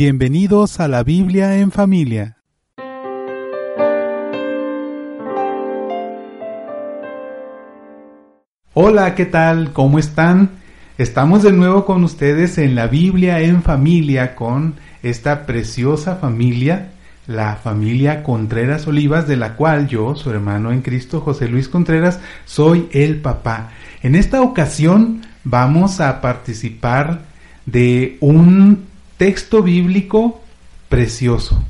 Bienvenidos a la Biblia en familia. Hola, ¿qué tal? ¿Cómo están? Estamos de nuevo con ustedes en la Biblia en familia con esta preciosa familia, la familia Contreras Olivas, de la cual yo, su hermano en Cristo, José Luis Contreras, soy el papá. En esta ocasión vamos a participar de un texto bíblico precioso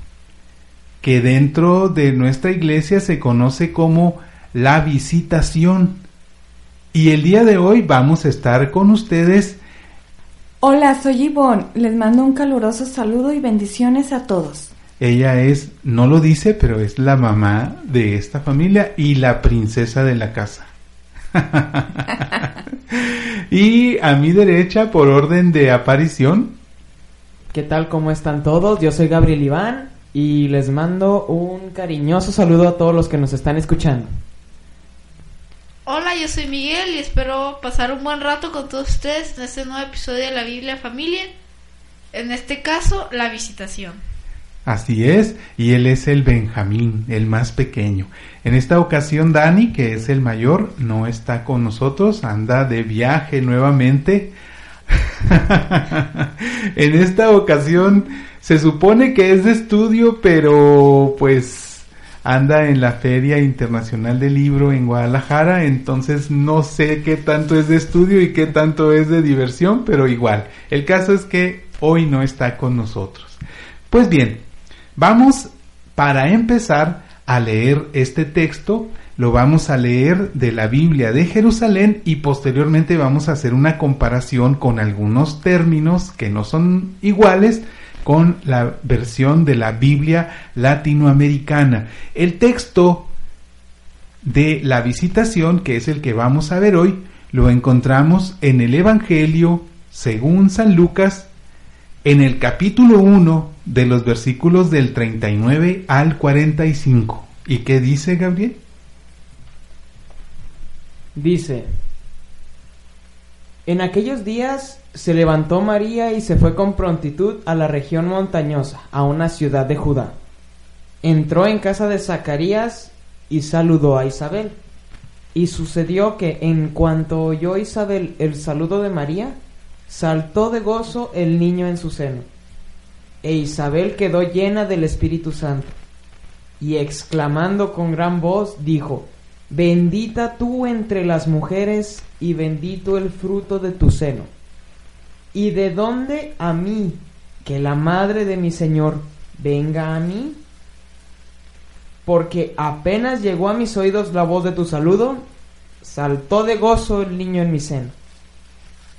que dentro de nuestra iglesia se conoce como la visitación. Y el día de hoy vamos a estar con ustedes. Hola, soy Ivonne. Les mando un caluroso saludo y bendiciones a todos. Ella es, no lo dice, pero es la mamá de esta familia y la princesa de la casa. y a mi derecha, por orden de aparición, ¿Qué tal? ¿Cómo están todos? Yo soy Gabriel Iván y les mando un cariñoso saludo a todos los que nos están escuchando. Hola, yo soy Miguel y espero pasar un buen rato con todos ustedes en este nuevo episodio de la Biblia Familia. En este caso, la visitación. Así es, y él es el Benjamín, el más pequeño. En esta ocasión Dani, que es el mayor, no está con nosotros, anda de viaje nuevamente en esta ocasión se supone que es de estudio, pero pues anda en la Feria Internacional del Libro en Guadalajara, entonces no sé qué tanto es de estudio y qué tanto es de diversión, pero igual. El caso es que hoy no está con nosotros. Pues bien, vamos para empezar a leer este texto lo vamos a leer de la Biblia de Jerusalén y posteriormente vamos a hacer una comparación con algunos términos que no son iguales con la versión de la Biblia latinoamericana. El texto de la visitación, que es el que vamos a ver hoy, lo encontramos en el Evangelio según San Lucas, en el capítulo 1 de los versículos del 39 al 45. ¿Y qué dice Gabriel? Dice, en aquellos días se levantó María y se fue con prontitud a la región montañosa, a una ciudad de Judá. Entró en casa de Zacarías y saludó a Isabel. Y sucedió que en cuanto oyó Isabel el saludo de María, saltó de gozo el niño en su seno. E Isabel quedó llena del Espíritu Santo, y exclamando con gran voz, dijo, Bendita tú entre las mujeres y bendito el fruto de tu seno. ¿Y de dónde a mí que la madre de mi Señor venga a mí? Porque apenas llegó a mis oídos la voz de tu saludo, saltó de gozo el niño en mi seno.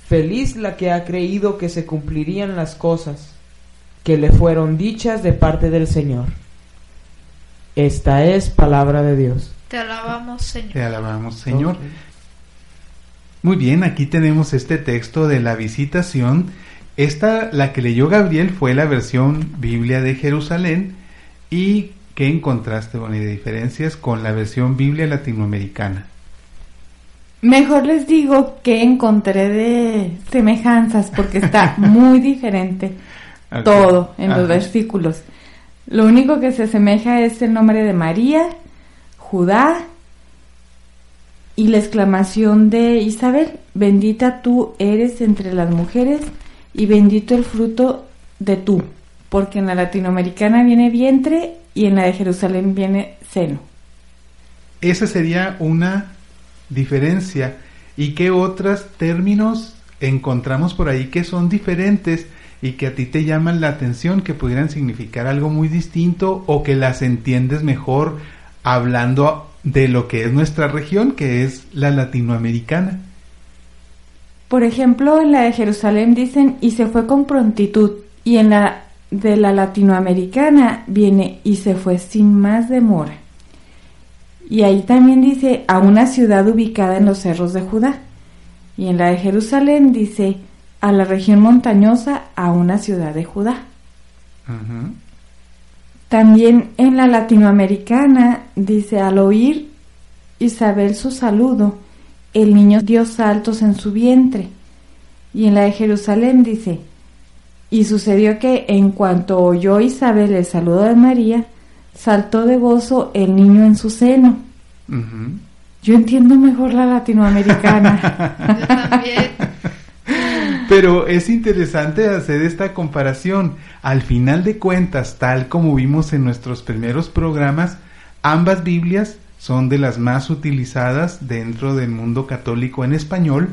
Feliz la que ha creído que se cumplirían las cosas que le fueron dichas de parte del Señor. Esta es palabra de Dios. Te alabamos, Señor. Te alabamos, Señor. Muy bien, aquí tenemos este texto de la visitación. Esta, la que leyó Gabriel, fue la versión Biblia de Jerusalén. ¿Y qué encontraste, bueno, de diferencias con la versión Biblia latinoamericana? Mejor les digo que encontré de semejanzas porque está muy diferente todo en los versículos. Lo único que se asemeja es el nombre de María Judá y la exclamación de Isabel, bendita tú eres entre las mujeres y bendito el fruto de tú, porque en la latinoamericana viene vientre y en la de Jerusalén viene seno. Esa sería una diferencia. ¿Y qué otros términos encontramos por ahí que son diferentes y que a ti te llaman la atención, que pudieran significar algo muy distinto o que las entiendes mejor hablando de lo que es nuestra región, que es la latinoamericana. Por ejemplo, en la de Jerusalén dicen y se fue con prontitud, y en la de la latinoamericana viene y se fue sin más demora. Y ahí también dice a una ciudad ubicada en los cerros de Judá. Y en la de Jerusalén dice a la región montañosa a una ciudad de Judá. También en la latinoamericana dice al oír Isabel su saludo, el niño dio saltos en su vientre. Y en la de Jerusalén dice, Y sucedió que en cuanto oyó Isabel el saludo de María, saltó de gozo el niño en su seno. Yo entiendo mejor la latinoamericana. Yo también. Pero es interesante hacer esta comparación. Al final de cuentas, tal como vimos en nuestros primeros programas, ambas Biblias son de las más utilizadas dentro del mundo católico en español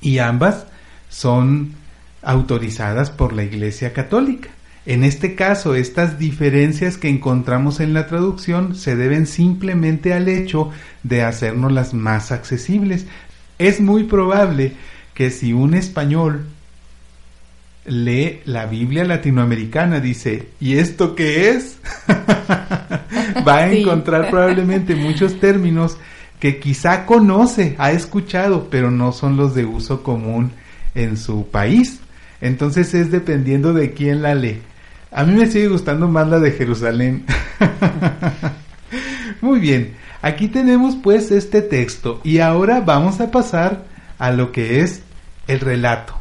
y ambas son autorizadas por la Iglesia Católica. En este caso, estas diferencias que encontramos en la traducción se deben simplemente al hecho de hacernos las más accesibles. Es muy probable que si un español lee la Biblia latinoamericana, dice, ¿y esto qué es? Va a encontrar probablemente muchos términos que quizá conoce, ha escuchado, pero no son los de uso común en su país. Entonces es dependiendo de quién la lee. A mí me sigue gustando más la de Jerusalén. Muy bien, aquí tenemos pues este texto y ahora vamos a pasar a lo que es el relato,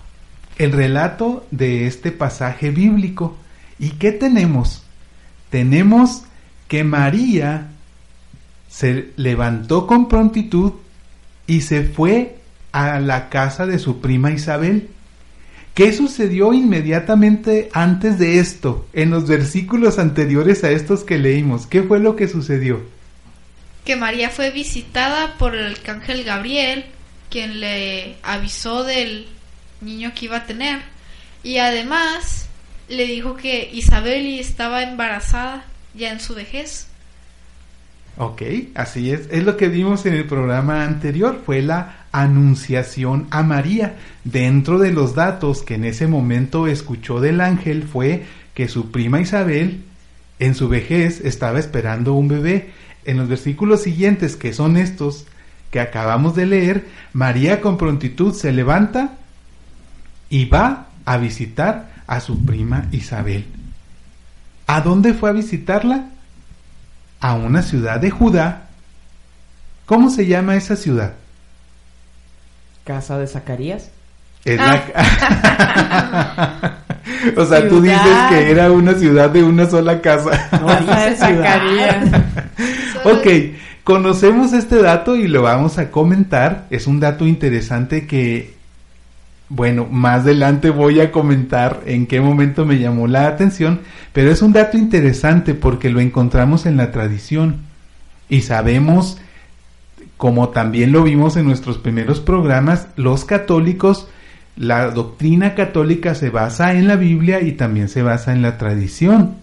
el relato de este pasaje bíblico. ¿Y qué tenemos? Tenemos que María se levantó con prontitud y se fue a la casa de su prima Isabel. ¿Qué sucedió inmediatamente antes de esto, en los versículos anteriores a estos que leímos? ¿Qué fue lo que sucedió? Que María fue visitada por el arcángel Gabriel quien le avisó del niño que iba a tener. Y además le dijo que Isabel estaba embarazada ya en su vejez. Ok, así es. Es lo que vimos en el programa anterior. Fue la anunciación a María. Dentro de los datos que en ese momento escuchó del ángel fue que su prima Isabel en su vejez estaba esperando un bebé. En los versículos siguientes, que son estos, que acabamos de leer, María con prontitud se levanta y va a visitar a su prima Isabel. ¿A dónde fue a visitarla? A una ciudad de Judá. ¿Cómo se llama esa ciudad? Casa de Zacarías. Ah. o sea, tú dices que era una ciudad de una sola casa. No, Casa de Zacarías. ok, Conocemos este dato y lo vamos a comentar. Es un dato interesante que, bueno, más adelante voy a comentar en qué momento me llamó la atención, pero es un dato interesante porque lo encontramos en la tradición y sabemos, como también lo vimos en nuestros primeros programas, los católicos, la doctrina católica se basa en la Biblia y también se basa en la tradición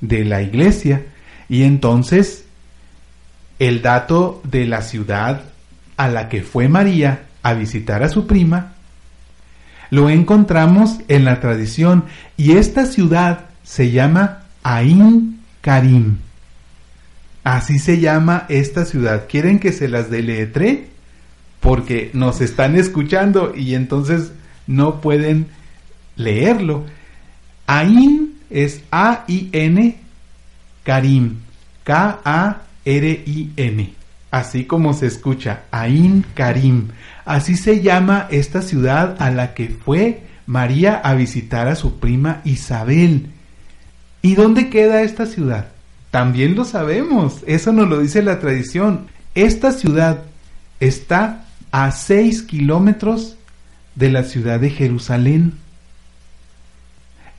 de la iglesia. Y entonces el dato de la ciudad a la que fue María a visitar a su prima, lo encontramos en la tradición y esta ciudad se llama Ain Karim. Así se llama esta ciudad. ¿Quieren que se las deletre? Porque nos están escuchando y entonces no pueden leerlo. Ain es A-I-N Karim. K-A R-I-M, así como se escucha, Ain Karim. Así se llama esta ciudad a la que fue María a visitar a su prima Isabel. ¿Y dónde queda esta ciudad? También lo sabemos, eso nos lo dice la tradición. Esta ciudad está a seis kilómetros de la ciudad de Jerusalén.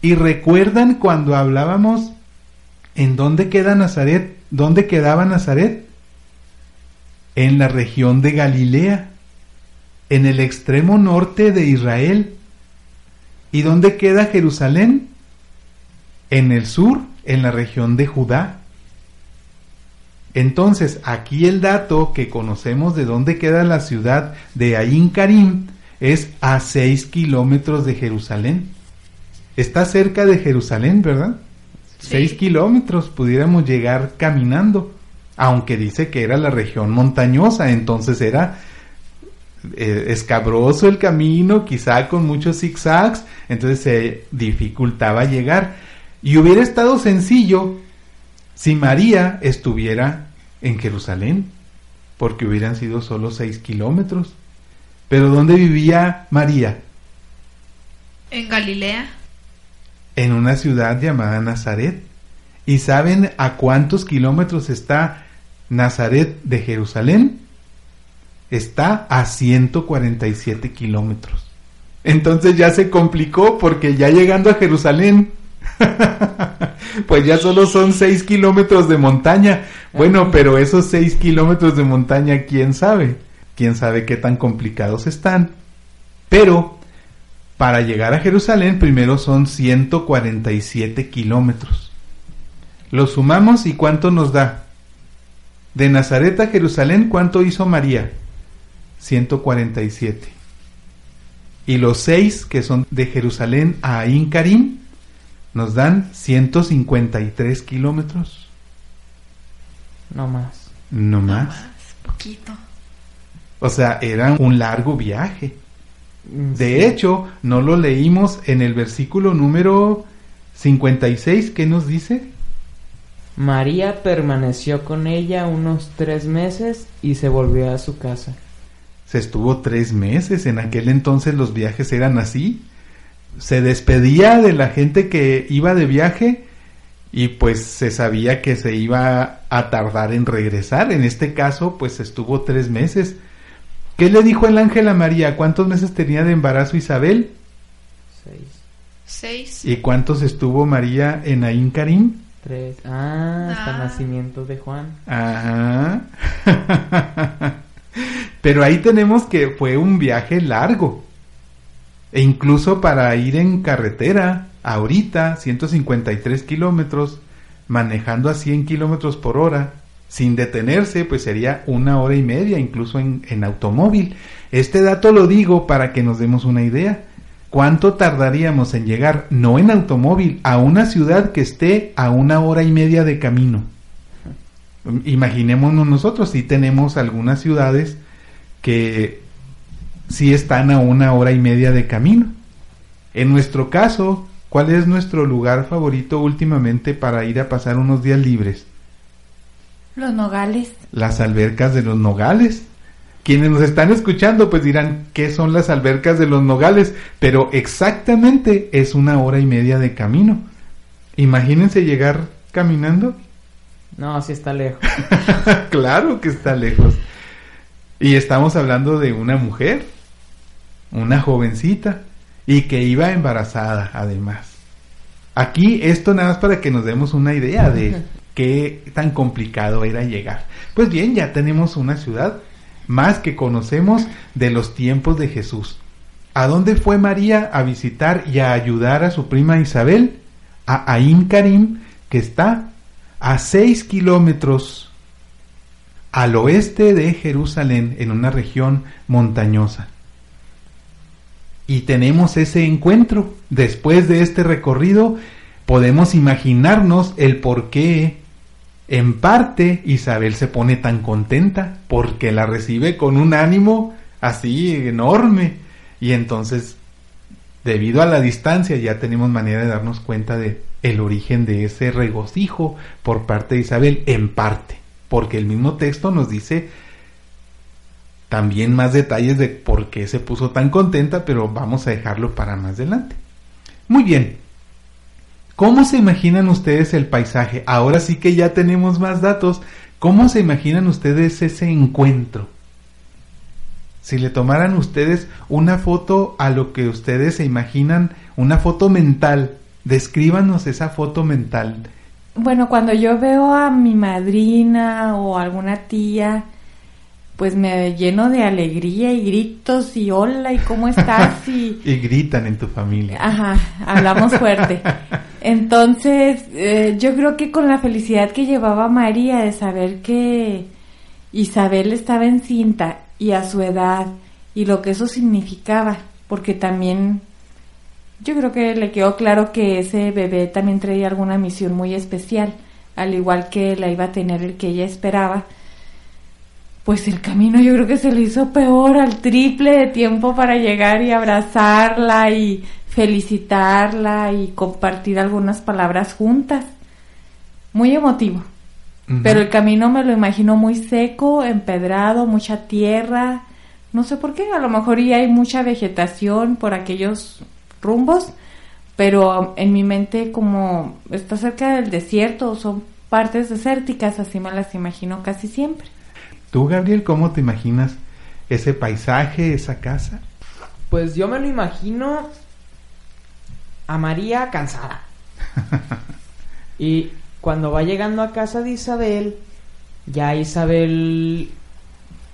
Y recuerdan cuando hablábamos en dónde queda Nazaret, ¿Dónde quedaba Nazaret? En la región de Galilea, en el extremo norte de Israel. ¿Y dónde queda Jerusalén? En el sur, en la región de Judá. Entonces, aquí el dato que conocemos de dónde queda la ciudad de Ain Karim es a 6 kilómetros de Jerusalén. Está cerca de Jerusalén, ¿verdad? Seis kilómetros pudiéramos llegar caminando, aunque dice que era la región montañosa, entonces era eh, escabroso el camino, quizá con muchos zigzags, entonces se dificultaba llegar. Y hubiera estado sencillo si María estuviera en Jerusalén, porque hubieran sido solo seis kilómetros. Pero ¿dónde vivía María? En Galilea. En una ciudad llamada Nazaret. ¿Y saben a cuántos kilómetros está Nazaret de Jerusalén? Está a 147 kilómetros. Entonces ya se complicó porque ya llegando a Jerusalén, pues ya solo son 6 kilómetros de montaña. Bueno, pero esos 6 kilómetros de montaña, ¿quién sabe? ¿Quién sabe qué tan complicados están? Pero para llegar a Jerusalén primero son 147 kilómetros. Lo sumamos y ¿cuánto nos da? De Nazaret a Jerusalén, ¿cuánto hizo María? 147. Y los seis que son de Jerusalén a Ain Karim nos dan 153 kilómetros. No más. No más. No más, poquito. O sea, era un largo viaje. De hecho, no lo leímos en el versículo número 56. ¿Qué nos dice? María permaneció con ella unos tres meses y se volvió a su casa. Se estuvo tres meses. En aquel entonces los viajes eran así. Se despedía de la gente que iba de viaje y pues se sabía que se iba a tardar en regresar. En este caso, pues estuvo tres meses. ¿Qué le dijo el ángel a María? ¿Cuántos meses tenía de embarazo Isabel? Seis, Seis. ¿Y cuántos estuvo María en Ain Karim? tres. Ah, hasta Ah. nacimiento de Juan. Ajá. Pero ahí tenemos que fue un viaje largo. E incluso para ir en carretera, ahorita, 153 kilómetros, manejando a 100 kilómetros por hora, sin detenerse, pues sería una hora y media, incluso en, automóvil. Este dato lo digo para que nos demos una idea. ¿Cuánto tardaríamos en llegar, no en automóvil, a una ciudad que esté a una hora y media de camino? Imaginémonos nosotros, si tenemos algunas ciudades que sí están a una hora y media de camino. En nuestro caso, ¿cuál es nuestro lugar favorito últimamente para ir a pasar unos días libres? Los nogales. Las albercas de los nogales. Quienes nos están escuchando pues dirán, ¿qué son las albercas de los nogales? Pero exactamente es una hora y media de camino. Imagínense llegar caminando. No, sí está lejos. claro que está lejos. Y estamos hablando de una mujer, una jovencita, y que iba embarazada además. Aquí esto nada más para que nos demos una idea de qué tan complicado era llegar. Pues bien, ya tenemos una ciudad más que conocemos de los tiempos de Jesús. ¿A dónde fue María a visitar y a ayudar a su prima Isabel? A Ain Karim, que está a seis kilómetros al oeste de Jerusalén, en una región montañosa. Y tenemos ese encuentro. Después de este recorrido, podemos imaginarnos el por qué, en parte, Isabel se pone tan contenta, porque la recibe con un ánimo así enorme. Y entonces, debido a la distancia, ya tenemos manera de darnos cuenta de el origen de ese regocijo por parte de Isabel, en parte, porque el mismo texto nos dice también más detalles de por qué se puso tan contenta, pero vamos a dejarlo para más adelante. Muy bien. ¿Cómo se imaginan ustedes el paisaje? Ahora sí que ya tenemos más datos. ¿Cómo se imaginan ustedes ese encuentro? Si le tomaran ustedes una foto a lo que ustedes se imaginan, una foto mental, descríbanos esa foto mental. Bueno, cuando yo veo a mi madrina o alguna tía, pues me lleno de alegría y gritos y hola y cómo estás y Y gritan en tu familia. ajá, hablamos fuerte. Entonces, eh, yo creo que con la felicidad que llevaba María de saber que Isabel estaba encinta y a su edad y lo que eso significaba, porque también yo creo que le quedó claro que ese bebé también traía alguna misión muy especial, al igual que la iba a tener el que ella esperaba. Pues el camino yo creo que se le hizo peor al triple de tiempo para llegar y abrazarla y felicitarla y compartir algunas palabras juntas. Muy emotivo. Pero el camino me lo imagino muy seco, empedrado, mucha tierra. No sé por qué, a lo mejor ya hay mucha vegetación por aquellos rumbos, pero en mi mente como está cerca del desierto, son partes desérticas, así me las imagino casi siempre. ¿Tú, Gabriel, cómo te imaginas ese paisaje, esa casa? Pues yo me lo imagino a María cansada. y cuando va llegando a casa de Isabel, ya Isabel,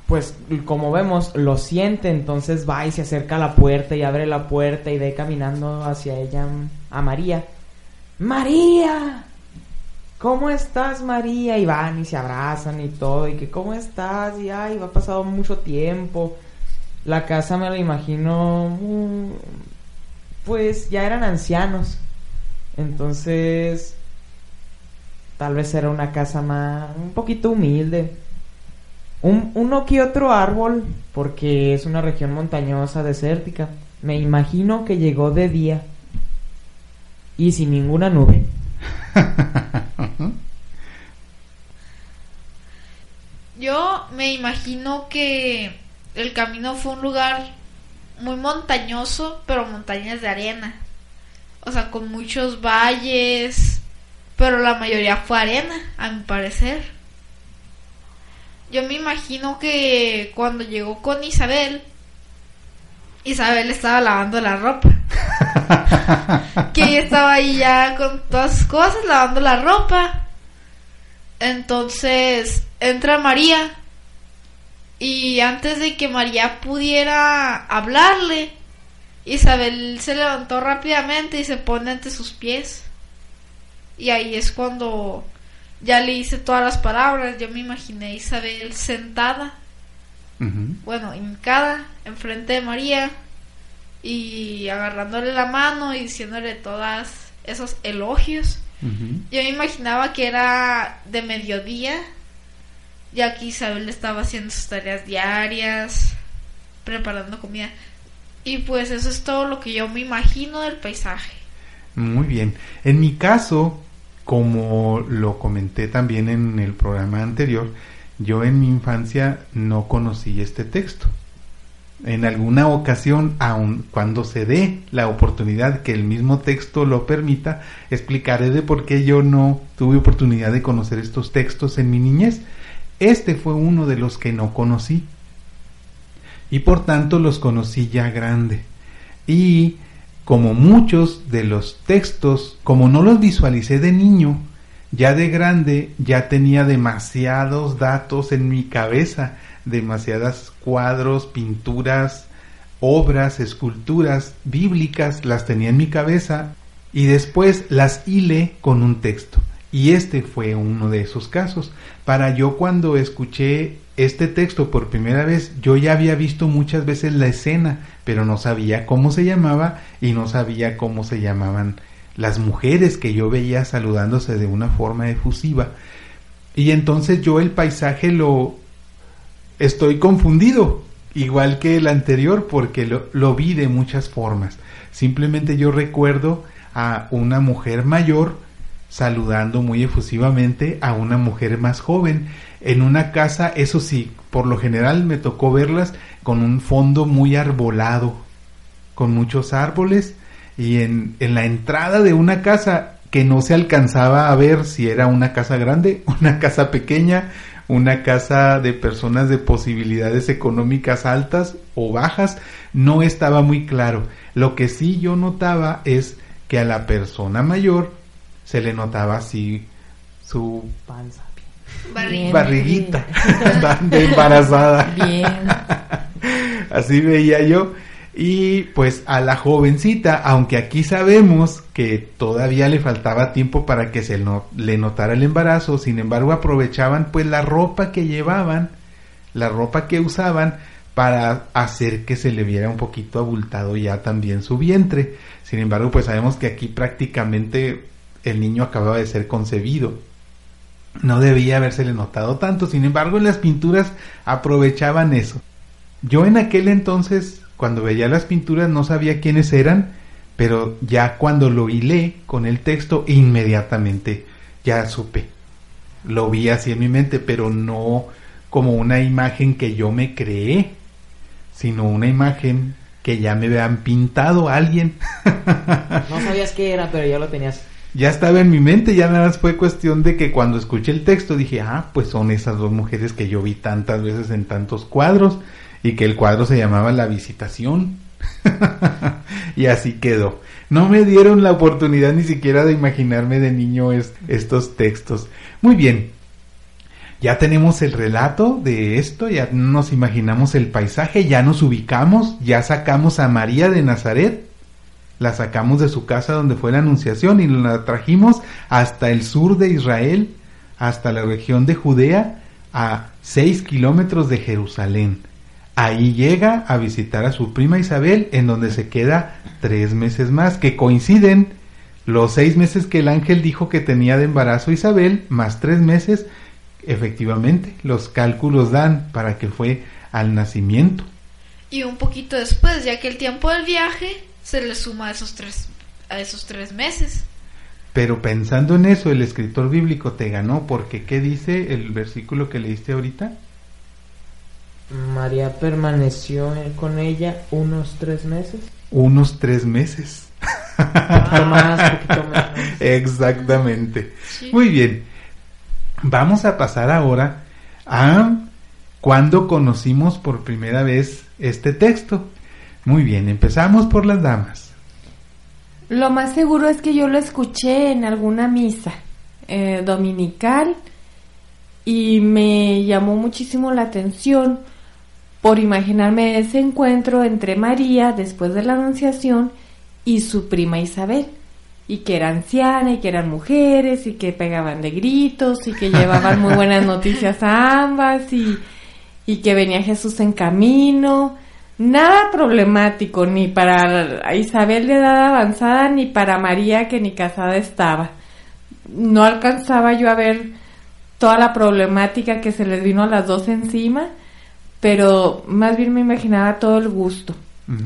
pues como vemos, lo siente, entonces va y se acerca a la puerta y abre la puerta y ve caminando hacia ella a María. María, ¿cómo estás María? Y van y se abrazan y todo, y que ¿cómo estás? Y ay, va pasado mucho tiempo. La casa me la imagino, mm, pues ya eran ancianos. Entonces, tal vez era una casa más, un poquito humilde. Un, uno que otro árbol, porque es una región montañosa, desértica. Me imagino que llegó de día y sin ninguna nube. Yo me imagino que el camino fue un lugar muy montañoso, pero montañas de arena. O sea, con muchos valles, pero la mayoría fue arena, a mi parecer. Yo me imagino que cuando llegó con Isabel, Isabel estaba lavando la ropa. que ella estaba ahí ya con todas sus cosas, lavando la ropa. Entonces entra María y antes de que María pudiera hablarle, Isabel se levantó rápidamente y se pone ante sus pies. Y ahí es cuando ya le hice todas las palabras. Yo me imaginé a Isabel sentada, bueno, hincada, enfrente de María y agarrándole la mano y diciéndole todas esos elogios. Yo me imaginaba que era de mediodía ya que Isabel estaba haciendo sus tareas diarias, preparando comida. Y pues eso es todo lo que yo me imagino del paisaje. Muy bien. En mi caso, como lo comenté también en el programa anterior, yo en mi infancia no conocí este texto. En alguna ocasión, aun cuando se dé la oportunidad que el mismo texto lo permita, explicaré de por qué yo no tuve oportunidad de conocer estos textos en mi niñez. Este fue uno de los que no conocí. Y por tanto los conocí ya grande. Y como muchos de los textos, como no los visualicé de niño, ya de grande ya tenía demasiados datos en mi cabeza, demasiadas cuadros, pinturas, obras, esculturas bíblicas, las tenía en mi cabeza y después las hilé con un texto. Y este fue uno de esos casos. Para yo cuando escuché este texto por primera vez, yo ya había visto muchas veces la escena, pero no sabía cómo se llamaba y no sabía cómo se llamaban las mujeres que yo veía saludándose de una forma efusiva. Y entonces yo el paisaje lo estoy confundido, igual que el anterior, porque lo, lo vi de muchas formas. Simplemente yo recuerdo a una mujer mayor saludando muy efusivamente a una mujer más joven en una casa, eso sí, por lo general me tocó verlas con un fondo muy arbolado, con muchos árboles y en, en la entrada de una casa que no se alcanzaba a ver si era una casa grande, una casa pequeña, una casa de personas de posibilidades económicas altas o bajas, no estaba muy claro. Lo que sí yo notaba es que a la persona mayor se le notaba así su panza. barriguita de embarazada. Bien. así veía yo. Y pues a la jovencita, aunque aquí sabemos que todavía le faltaba tiempo para que se le notara el embarazo, sin embargo aprovechaban pues la ropa que llevaban, la ropa que usaban para hacer que se le viera un poquito abultado ya también su vientre. Sin embargo, pues sabemos que aquí prácticamente el niño acababa de ser concebido. No debía habérsele notado tanto, sin embargo en las pinturas aprovechaban eso. Yo en aquel entonces, cuando veía las pinturas, no sabía quiénes eran, pero ya cuando lo hilé con el texto, inmediatamente ya supe. Lo vi así en mi mente, pero no como una imagen que yo me creé, sino una imagen que ya me habían pintado alguien. no sabías qué era, pero ya lo tenías. Ya estaba en mi mente, ya nada más fue cuestión de que cuando escuché el texto dije, ah, pues son esas dos mujeres que yo vi tantas veces en tantos cuadros y que el cuadro se llamaba La Visitación. y así quedó. No me dieron la oportunidad ni siquiera de imaginarme de niño estos textos. Muy bien, ya tenemos el relato de esto, ya nos imaginamos el paisaje, ya nos ubicamos, ya sacamos a María de Nazaret, la sacamos de su casa donde fue la anunciación y la trajimos hasta el sur de Israel, hasta la región de Judea, a seis kilómetros de Jerusalén. Ahí llega a visitar a su prima Isabel, en donde se queda tres meses más, que coinciden los seis meses que el ángel dijo que tenía de embarazo Isabel, más tres meses, efectivamente, los cálculos dan para que fue al nacimiento. Y un poquito después, ya que el tiempo del viaje se le suma a esos tres, a esos tres meses. Pero pensando en eso, el escritor bíblico te ganó, porque ¿qué dice el versículo que leíste ahorita? María permaneció con ella unos tres meses. Unos tres meses. más, más. Exactamente. Muy bien. Vamos a pasar ahora a cuando conocimos por primera vez este texto. Muy bien, empezamos por las damas. Lo más seguro es que yo lo escuché en alguna misa eh, dominical y me llamó muchísimo la atención por imaginarme ese encuentro entre María después de la Anunciación y su prima Isabel y que era anciana y que eran mujeres y que pegaban de gritos y que llevaban muy buenas noticias a ambas y, y que venía Jesús en camino. Nada problemático ni para Isabel de edad avanzada ni para María que ni casada estaba. No alcanzaba yo a ver toda la problemática que se les vino a las dos encima, pero más bien me imaginaba todo el gusto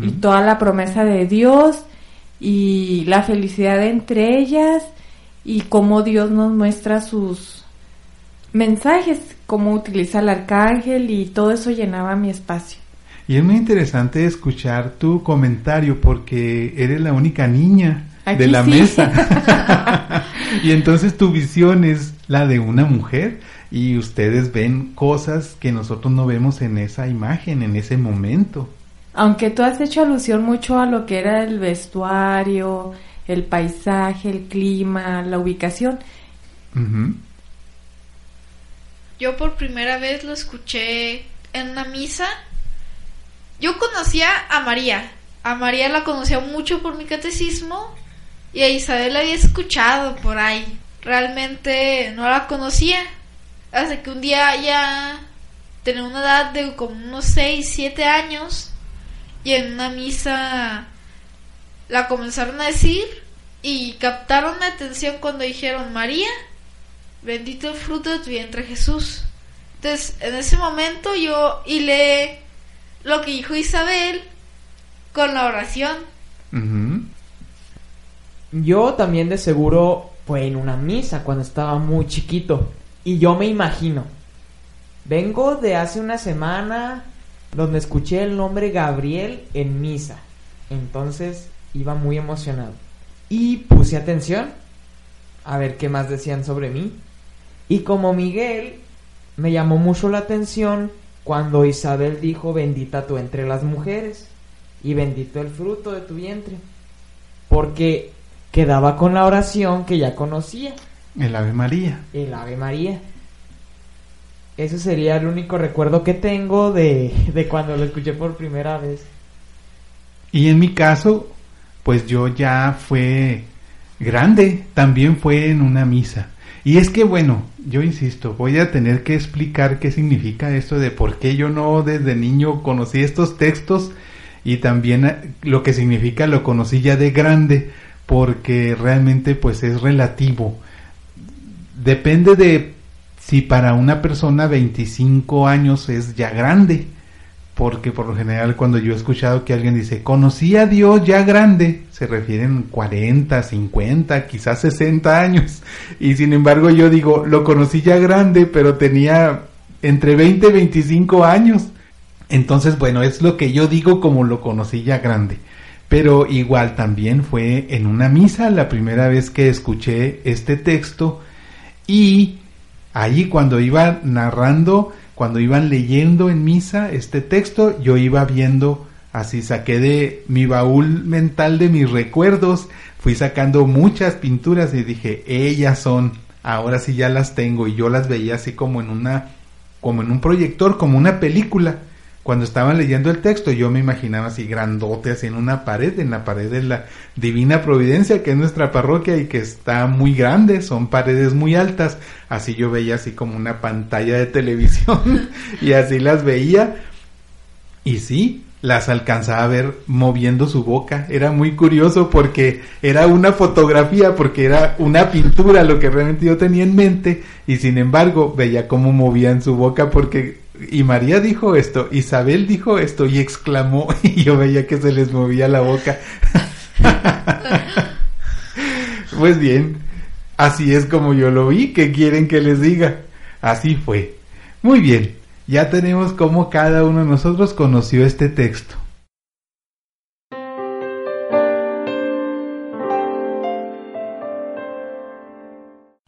y toda la promesa de Dios y la felicidad entre ellas y cómo Dios nos muestra sus mensajes, cómo utiliza el arcángel y todo eso llenaba mi espacio. Y es muy interesante escuchar tu comentario porque eres la única niña de la mesa. y entonces tu visión es la de una mujer y ustedes ven cosas que nosotros no vemos en esa imagen, en ese momento. Aunque tú has hecho alusión mucho a lo que era el vestuario, el paisaje, el clima, la ubicación. Yo por primera vez lo escuché en una misa. Yo conocía a María. A María la conocía mucho por mi catecismo y a Isabel la había escuchado por ahí. Realmente no la conocía. Hasta que un día ya tenía una edad de como unos 6, 7 años y en una misa la comenzaron a decir y captaron la atención cuando dijeron María, bendito el fruto de tu vientre Jesús. Entonces, en ese momento yo hilé lo que dijo Isabel con la oración. Yo también de seguro fue en una misa cuando estaba muy chiquito. Y yo me imagino. Vengo de hace una semana donde escuché el nombre Gabriel en misa. Entonces iba muy emocionado. Y puse atención a ver qué más decían sobre mí. Y como Miguel, me llamó mucho la atención cuando Isabel dijo, bendita tú entre las mujeres y bendito el fruto de tu vientre. Porque quedaba con la oración que ya conocía. El Ave María. El Ave María. Ese sería el único recuerdo que tengo de, de cuando lo escuché por primera vez. Y en mi caso, pues yo ya fue grande, también fue en una misa. Y es que bueno, yo insisto, voy a tener que explicar qué significa esto de por qué yo no desde niño conocí estos textos y también eh, lo que significa lo conocí ya de grande, porque realmente pues es relativo. Depende de si para una persona 25 años es ya grande, porque por lo general cuando yo he escuchado que alguien dice, conocí a Dios ya grande, se refieren 40, 50, quizás 60 años, y sin embargo yo digo, lo conocí ya grande, pero tenía entre 20 y 25 años. Entonces, bueno, es lo que yo digo como lo conocí ya grande. Pero igual también fue en una misa la primera vez que escuché este texto y ahí cuando iba narrando, cuando iban leyendo en misa este texto, yo iba viendo, así saqué de mi baúl mental de mis recuerdos, fui sacando muchas pinturas y dije, ellas son, ahora sí ya las tengo y yo las veía así como en una, como en un proyector, como una película cuando estaban leyendo el texto, yo me imaginaba así grandote, así en una pared, en la pared de la Divina Providencia, que es nuestra parroquia y que está muy grande, son paredes muy altas. Así yo veía así como una pantalla de televisión y así las veía. Y sí, las alcanzaba a ver moviendo su boca. Era muy curioso porque era una fotografía, porque era una pintura lo que realmente yo tenía en mente y sin embargo veía cómo movían su boca porque y María dijo esto, Isabel dijo esto y exclamó y yo veía que se les movía la boca. pues bien, así es como yo lo vi, ¿qué quieren que les diga? Así fue. Muy bien, ya tenemos cómo cada uno de nosotros conoció este texto.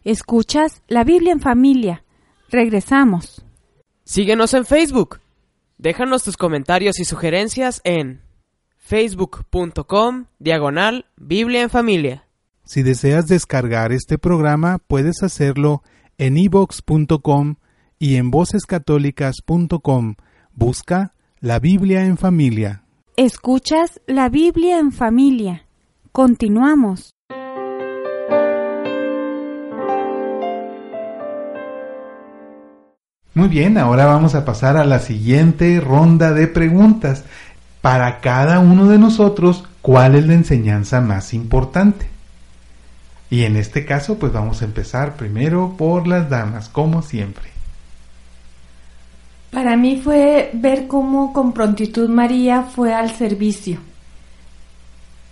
Escuchas la Biblia en familia. Regresamos. Síguenos en Facebook. Déjanos tus comentarios y sugerencias en facebook.com diagonal Biblia en familia. Si deseas descargar este programa, puedes hacerlo en ibox.com y en vocescatólicas.com. Busca la Biblia en familia. Escuchas la Biblia en familia. Continuamos. Muy bien, ahora vamos a pasar a la siguiente ronda de preguntas. Para cada uno de nosotros, ¿cuál es la enseñanza más importante? Y en este caso, pues vamos a empezar primero por las damas, como siempre. Para mí fue ver cómo con prontitud María fue al servicio.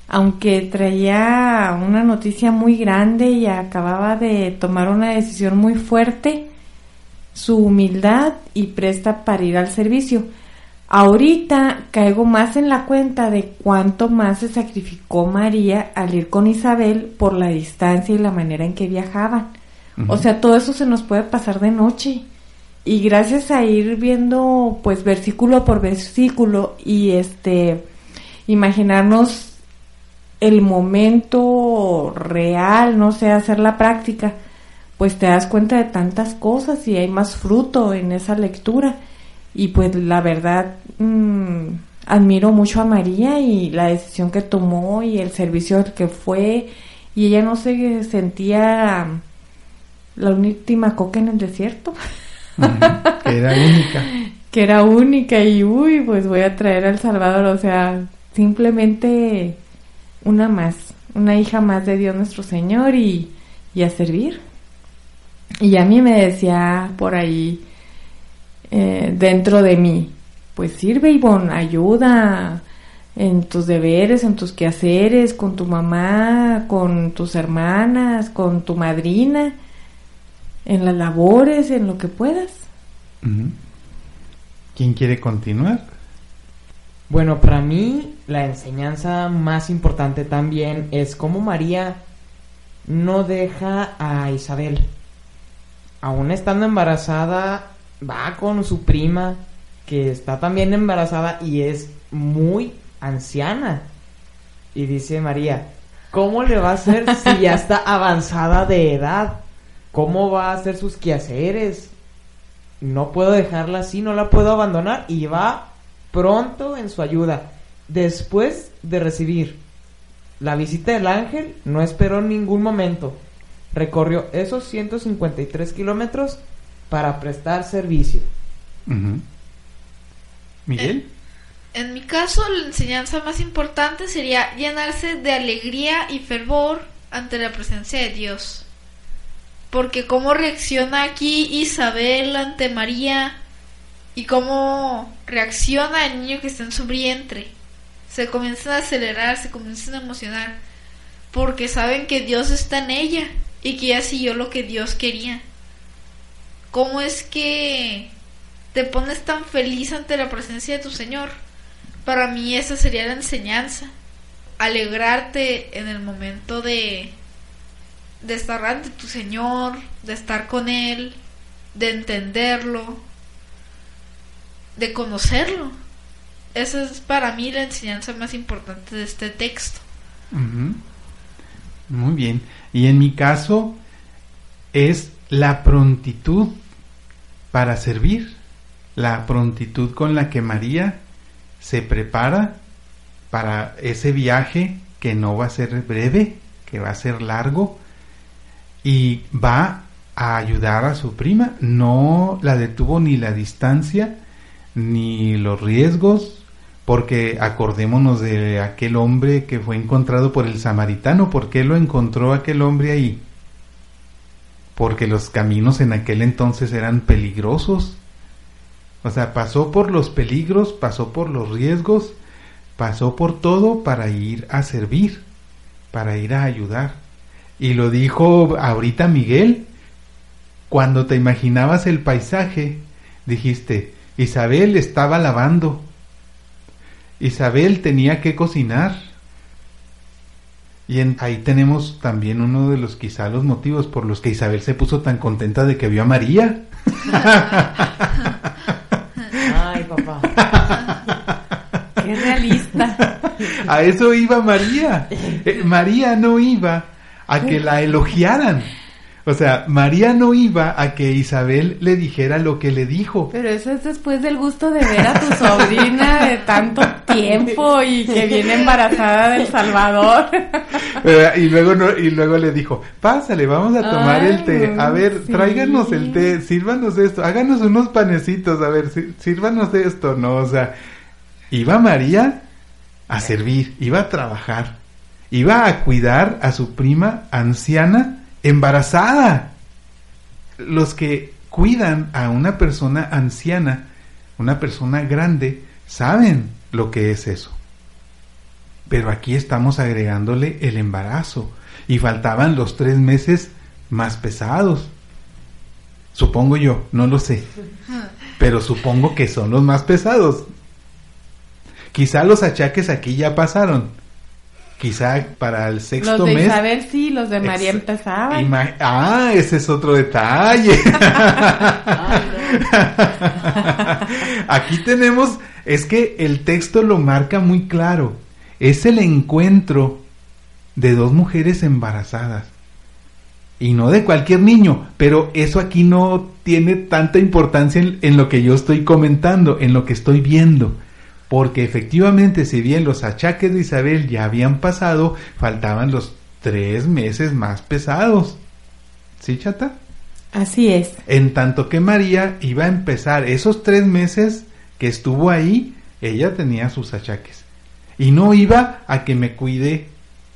Aunque traía una noticia muy grande y acababa de tomar una decisión muy fuerte, su humildad y presta para ir al servicio. Ahorita caigo más en la cuenta de cuánto más se sacrificó María al ir con Isabel por la distancia y la manera en que viajaban. O sea, todo eso se nos puede pasar de noche. Y gracias a ir viendo pues versículo por versículo y este imaginarnos el momento real, no sé, hacer la práctica pues te das cuenta de tantas cosas y hay más fruto en esa lectura. Y pues la verdad, mm, admiro mucho a María y la decisión que tomó y el servicio que fue. Y ella no se sentía la última coca en el desierto. que era única. que era única y uy, pues voy a traer al Salvador. O sea, simplemente una más, una hija más de Dios nuestro Señor y, y a servir. Y a mí me decía por ahí, eh, dentro de mí, pues sirve Ivonne, ayuda en tus deberes, en tus quehaceres, con tu mamá, con tus hermanas, con tu madrina, en las labores, en lo que puedas. ¿Quién quiere continuar? Bueno, para mí la enseñanza más importante también es cómo María no deja a Isabel aún estando embarazada, va con su prima, que está también embarazada y es muy anciana. Y dice María, ¿cómo le va a hacer si ya está avanzada de edad? ¿Cómo va a hacer sus quehaceres? No puedo dejarla así, no la puedo abandonar y va pronto en su ayuda. Después de recibir la visita del ángel, no esperó ningún momento recorrió esos 153 kilómetros para prestar servicio. Miguel. En, mi caso, la enseñanza más importante sería llenarse de alegría y fervor ante la presencia de Dios. Porque cómo reacciona aquí Isabel ante María y cómo reacciona el niño que está en su vientre. Se comienzan a acelerar, se comienzan a emocionar, porque saben que Dios está en ella y que ella siguió lo que Dios quería. ¿Cómo es que te pones tan feliz ante la presencia de tu Señor. Para mí esa sería la enseñanza. Alegrarte en el momento de, de estar ante tu Señor, de estar con Él, de entenderlo, de conocerlo. Esa es para mí la enseñanza más importante de este texto. Muy bien. Y en mi caso es la prontitud para servir, la prontitud con la que María se prepara para ese viaje que no va a ser breve, que va a ser largo, y va a ayudar a su prima. No la detuvo ni la distancia, ni los riesgos, porque acordémonos de aquel hombre que fue encontrado por el samaritano, ¿por qué lo encontró aquel hombre ahí? Porque los caminos en aquel entonces eran peligrosos. O sea, pasó por los peligros, pasó por los riesgos, pasó por todo para ir a servir, para ir a ayudar. Y lo dijo ahorita Miguel, cuando te imaginabas el paisaje, dijiste, Isabel estaba lavando, Isabel tenía que cocinar. Y ahí tenemos también uno de los quizá los motivos por los que Isabel se puso tan contenta de que vio a María. Ay, papá. Qué realista. A eso iba María. Eh, María no iba a que la elogiaran. O sea, María no iba a que Isabel le dijera lo que le dijo. Pero eso es después del gusto de ver a tu sobrina de tanto tiempo y que viene embarazada del Salvador. y luego no, y luego le dijo, pásale, vamos a tomar el té. A ver, tráiganos el té, sírvanos esto, háganos unos panecitos, a ver, sírvanos esto, ¿no? O sea, iba María a servir, iba a trabajar, iba a cuidar a su prima anciana embarazada. Los que cuidan a una persona anciana, una persona grande, saben lo que es eso. Pero aquí estamos agregándole el embarazo y faltaban los tres meses más pesados. Supongo yo, no lo sé. Pero supongo que son los más pesados. Quizá los achaques aquí ya pasaron quizá para el sexto mes. Los de Isabel sí, los de María empezaban. ah, ese es otro detalle. Aquí tenemos, es que el texto lo marca muy claro. Es el encuentro de dos mujeres embarazadas. Y no de cualquier niño, pero eso aquí no tiene tanta importancia en lo que yo estoy comentando, en lo que estoy viendo porque efectivamente si bien los achaques de Isabel ya habían pasado, faltaban los tres meses más pesados. ¿Sí, chata? Así es. En tanto que María iba a empezar esos tres meses que estuvo ahí, ella tenía sus achaques. Y no iba a que me cuide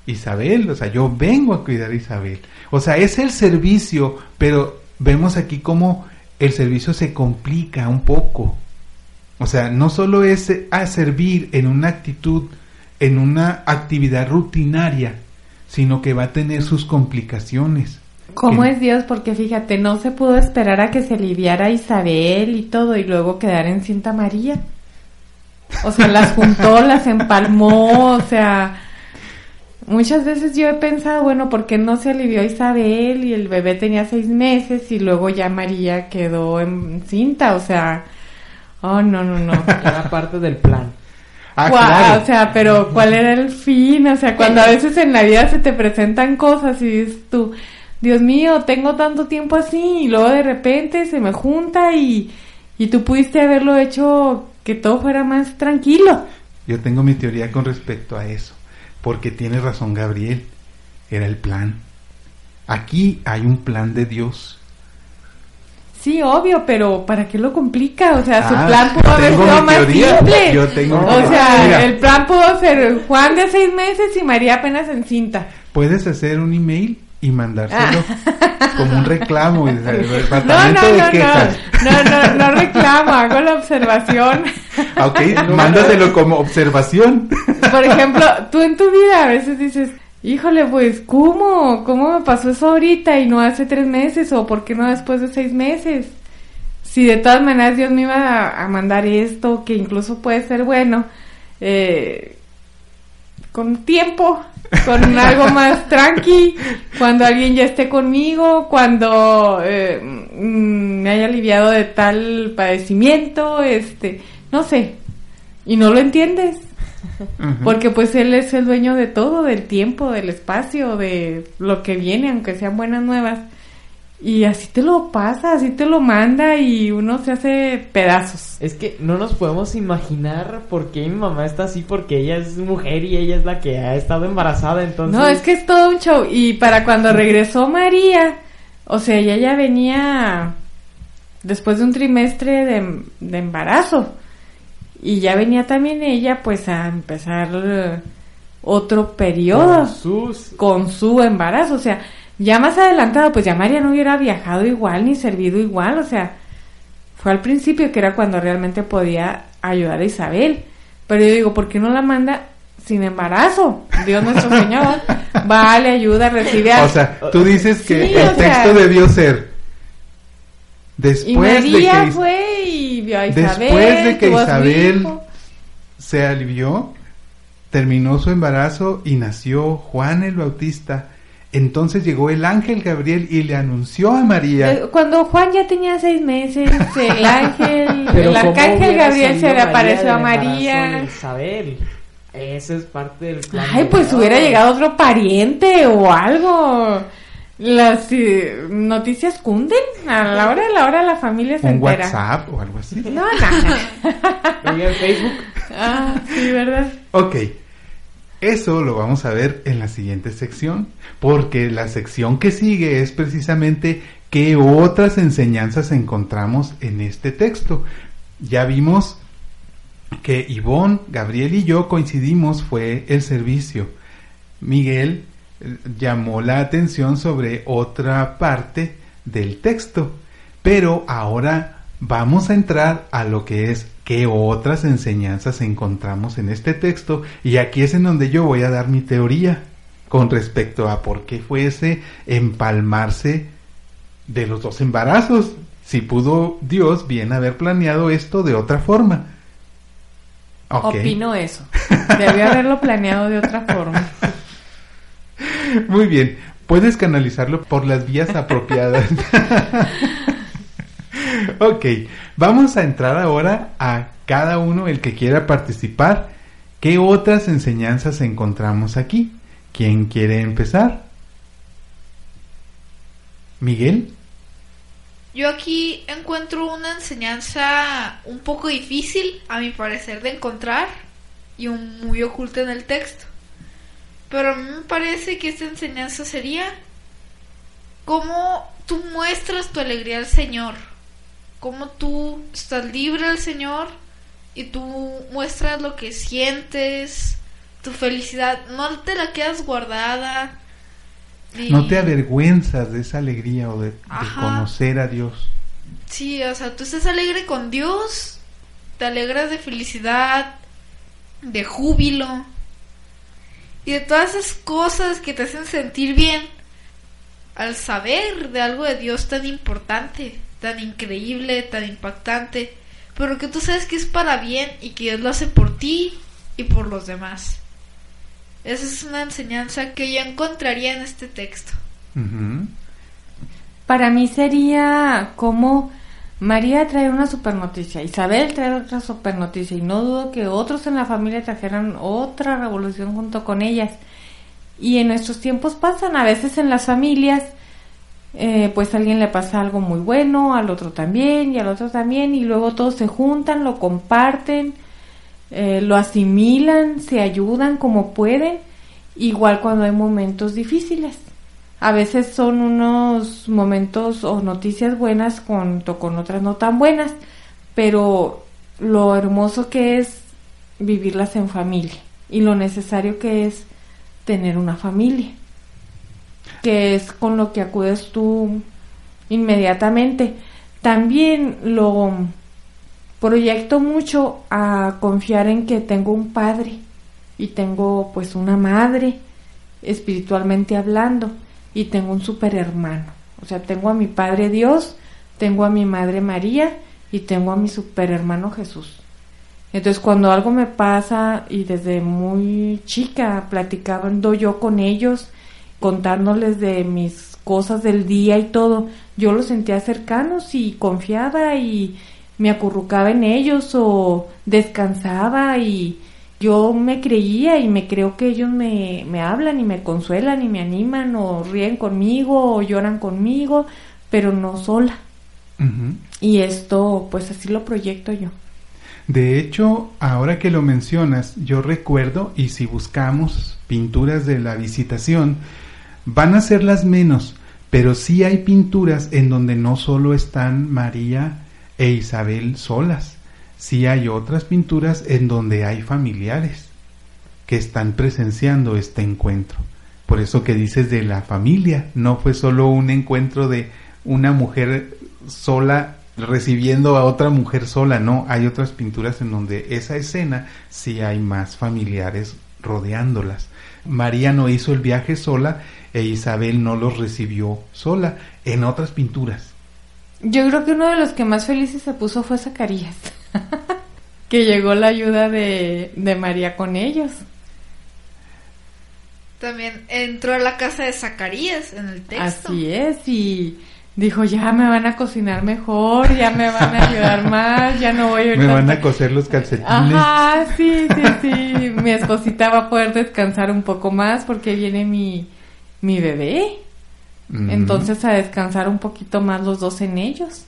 Isabel, o sea, yo vengo a cuidar a Isabel. O sea, es el servicio, pero vemos aquí cómo el servicio se complica un poco. O sea, no solo es a servir en una actitud, en una actividad rutinaria, sino que va a tener sus complicaciones. ¿Cómo es Dios? Porque fíjate, no se pudo esperar a que se aliviara Isabel y todo y luego quedar en cinta María. O sea, las juntó, las empalmó, o sea, muchas veces yo he pensado, bueno, ¿por qué no se alivió Isabel y el bebé tenía seis meses y luego ya María quedó en cinta? O sea, Oh, no, no, no. Era parte del plan. Ah, O sea, pero ¿cuál era el fin? O sea, cuando a veces en la vida se te presentan cosas y dices tú, Dios mío, tengo tanto tiempo así y luego de repente se me junta y, y tú pudiste haberlo hecho que todo fuera más tranquilo. Yo tengo mi teoría con respecto a eso, porque tiene razón Gabriel, era el plan. Aquí hay un plan de Dios Sí, obvio, pero ¿para qué lo complica? O sea, su ah, plan pudo haber sido más simple. Yo tengo o sea, el plan pudo ser Juan de seis meses y María apenas en cinta. Puedes hacer un email y mandárselo ah. como un reclamo. no, no, no, no, no, no, reclamo, hago la observación. ok, mándaselo como observación. Por ejemplo, tú en tu vida a veces dices, Híjole, pues, ¿cómo? ¿Cómo me pasó eso ahorita y no hace tres meses? ¿O por qué no después de seis meses? si de todas maneras Dios me iba a, mandar esto, que incluso puede ser bueno, eh, con tiempo, con algo más tranqui, cuando alguien ya esté conmigo, cuando eh, mm, me haya aliviado de tal padecimiento, este, no sé, y no lo entiendes. Porque pues él es el dueño de todo, del tiempo, del espacio, de lo que viene, aunque sean buenas nuevas. Y así te lo pasa, así te lo manda y uno se hace pedazos. Es que no nos podemos imaginar por qué mi mamá está así, porque ella es mujer y ella es la que ha estado embarazada, entonces... No, es que es todo un show. Y para cuando regresó María, o sea, ella ya venía después de un trimestre de, de embarazo. Y ya venía también ella pues a empezar otro periodo con, con su embarazo. O sea, ya más adelantado, pues ya María no hubiera viajado igual ni servido igual, o sea, fue al principio que era cuando realmente podía ayudar a Isabel. Pero yo digo, ¿por qué no la manda sin embarazo? Dios nuestro Señor, vale, ayuda, recibe a... O sea, tú dices que el texto debió ser después y María de que fue a Isabel, después de que Isabel se alivió, terminó su embarazo y nació Juan el Bautista entonces llegó el ángel Gabriel y le anunció a María. Eh, cuando Juan ya tenía seis meses, el ángel, el arcángel Gabriel se le apareció a María. Isabel. Ese es parte del plan. Ay, pues hubiera llegado otro pariente o algo. Las eh, noticias cunden a la hora de la hora la familia se ¿Un entera. WhatsApp o algo así? No, no. en Facebook. Ah, sí, ¿verdad? Ok. Eso lo vamos a ver en la siguiente sección, porque la sección que sigue es precisamente qué otras enseñanzas encontramos en este texto. Ya vimos que Ivonne, Gabriel y yo coincidimos fue el servicio. Miguel llamó la atención sobre otra parte del texto, pero ahora vamos a entrar a lo que es qué otras enseñanzas encontramos en este texto y aquí es en donde yo voy a dar mi teoría con respecto a por qué fue ese empalmarse de los dos embarazos, si pudo Dios bien haber planeado esto de otra forma. Opino eso. Debió haberlo planeado de otra forma. Muy bien. Puedes canalizarlo por las vías apropiadas. ok, vamos a entrar ahora a cada uno, el que quiera participar. ¿Qué otras enseñanzas encontramos aquí? ¿Quién quiere empezar? Miguel. Yo aquí encuentro una enseñanza un poco difícil, a mi parecer, de encontrar y muy oculta en el texto. Pero a mí me parece que esta enseñanza sería cómo tú muestras tu alegría al Señor cómo tú estás libre del Señor y tú muestras lo que sientes, tu felicidad, no te la quedas guardada. No te avergüenzas de esa alegría o de, conocer a Dios. Sí, o sea, tú estás alegre con Dios, te alegras de felicidad, de júbilo y de todas esas cosas que te hacen sentir bien al saber de algo de Dios tan importante tan increíble, tan impactante, pero que tú sabes que es para bien y que Dios lo hace por ti y por los demás. Esa es una enseñanza que yo encontraría en este texto. Para mí sería como María trae una super noticia, Isabel trae otra super noticia y no dudo que otros en la familia trajeran otra revolución junto con ellas. Y en nuestros tiempos pasan, a veces en las familias eh, pues a alguien le pasa algo muy bueno, al otro también y al otro también y luego todos se juntan, lo comparten, eh, lo asimilan, se ayudan como pueden, igual cuando hay momentos difíciles. A veces son unos momentos o noticias buenas junto con otras no tan buenas, pero lo hermoso que es vivirlas en familia y lo necesario que es tener una familia que es con lo que acudes tú inmediatamente. También lo proyecto mucho a confiar en que tengo un padre y tengo pues una madre espiritualmente hablando y tengo un super hermano. O sea, tengo a mi Padre Dios, tengo a mi madre María y tengo a mi super hermano Jesús. Entonces cuando algo me pasa y desde muy chica platicando yo con ellos, contándoles de mis cosas del día y todo, yo los sentía cercanos y confiaba y me acurrucaba en ellos o descansaba y yo me creía y me creo que ellos me, me hablan y me consuelan y me animan o ríen conmigo o lloran conmigo, pero no sola. Y esto, pues así lo proyecto yo. De hecho, ahora que lo mencionas, yo recuerdo, y si buscamos pinturas de la visitación, van a ser las menos, pero sí hay pinturas en donde no solo están María e Isabel solas, sí hay otras pinturas en donde hay familiares que están presenciando este encuentro. Por eso que dices de la familia, no fue solo un encuentro de una mujer sola recibiendo a otra mujer sola, no, hay otras pinturas en donde esa escena sí hay más familiares rodeándolas. María no hizo el viaje sola e Isabel no los recibió sola en otras pinturas. Yo creo que uno de los que más felices se puso fue Zacarías, que llegó la ayuda de, de María con ellos. También entró a la casa de Zacarías en el texto. Así es, y dijo, ya me van a cocinar mejor, ya me van a ayudar más, ya no voy a... Me van a coser los calcetines. Ajá, sí, sí, sí. mi esposita va a poder descansar un poco más porque viene mi, mi bebé. Entonces a descansar un poquito más los dos en ellos.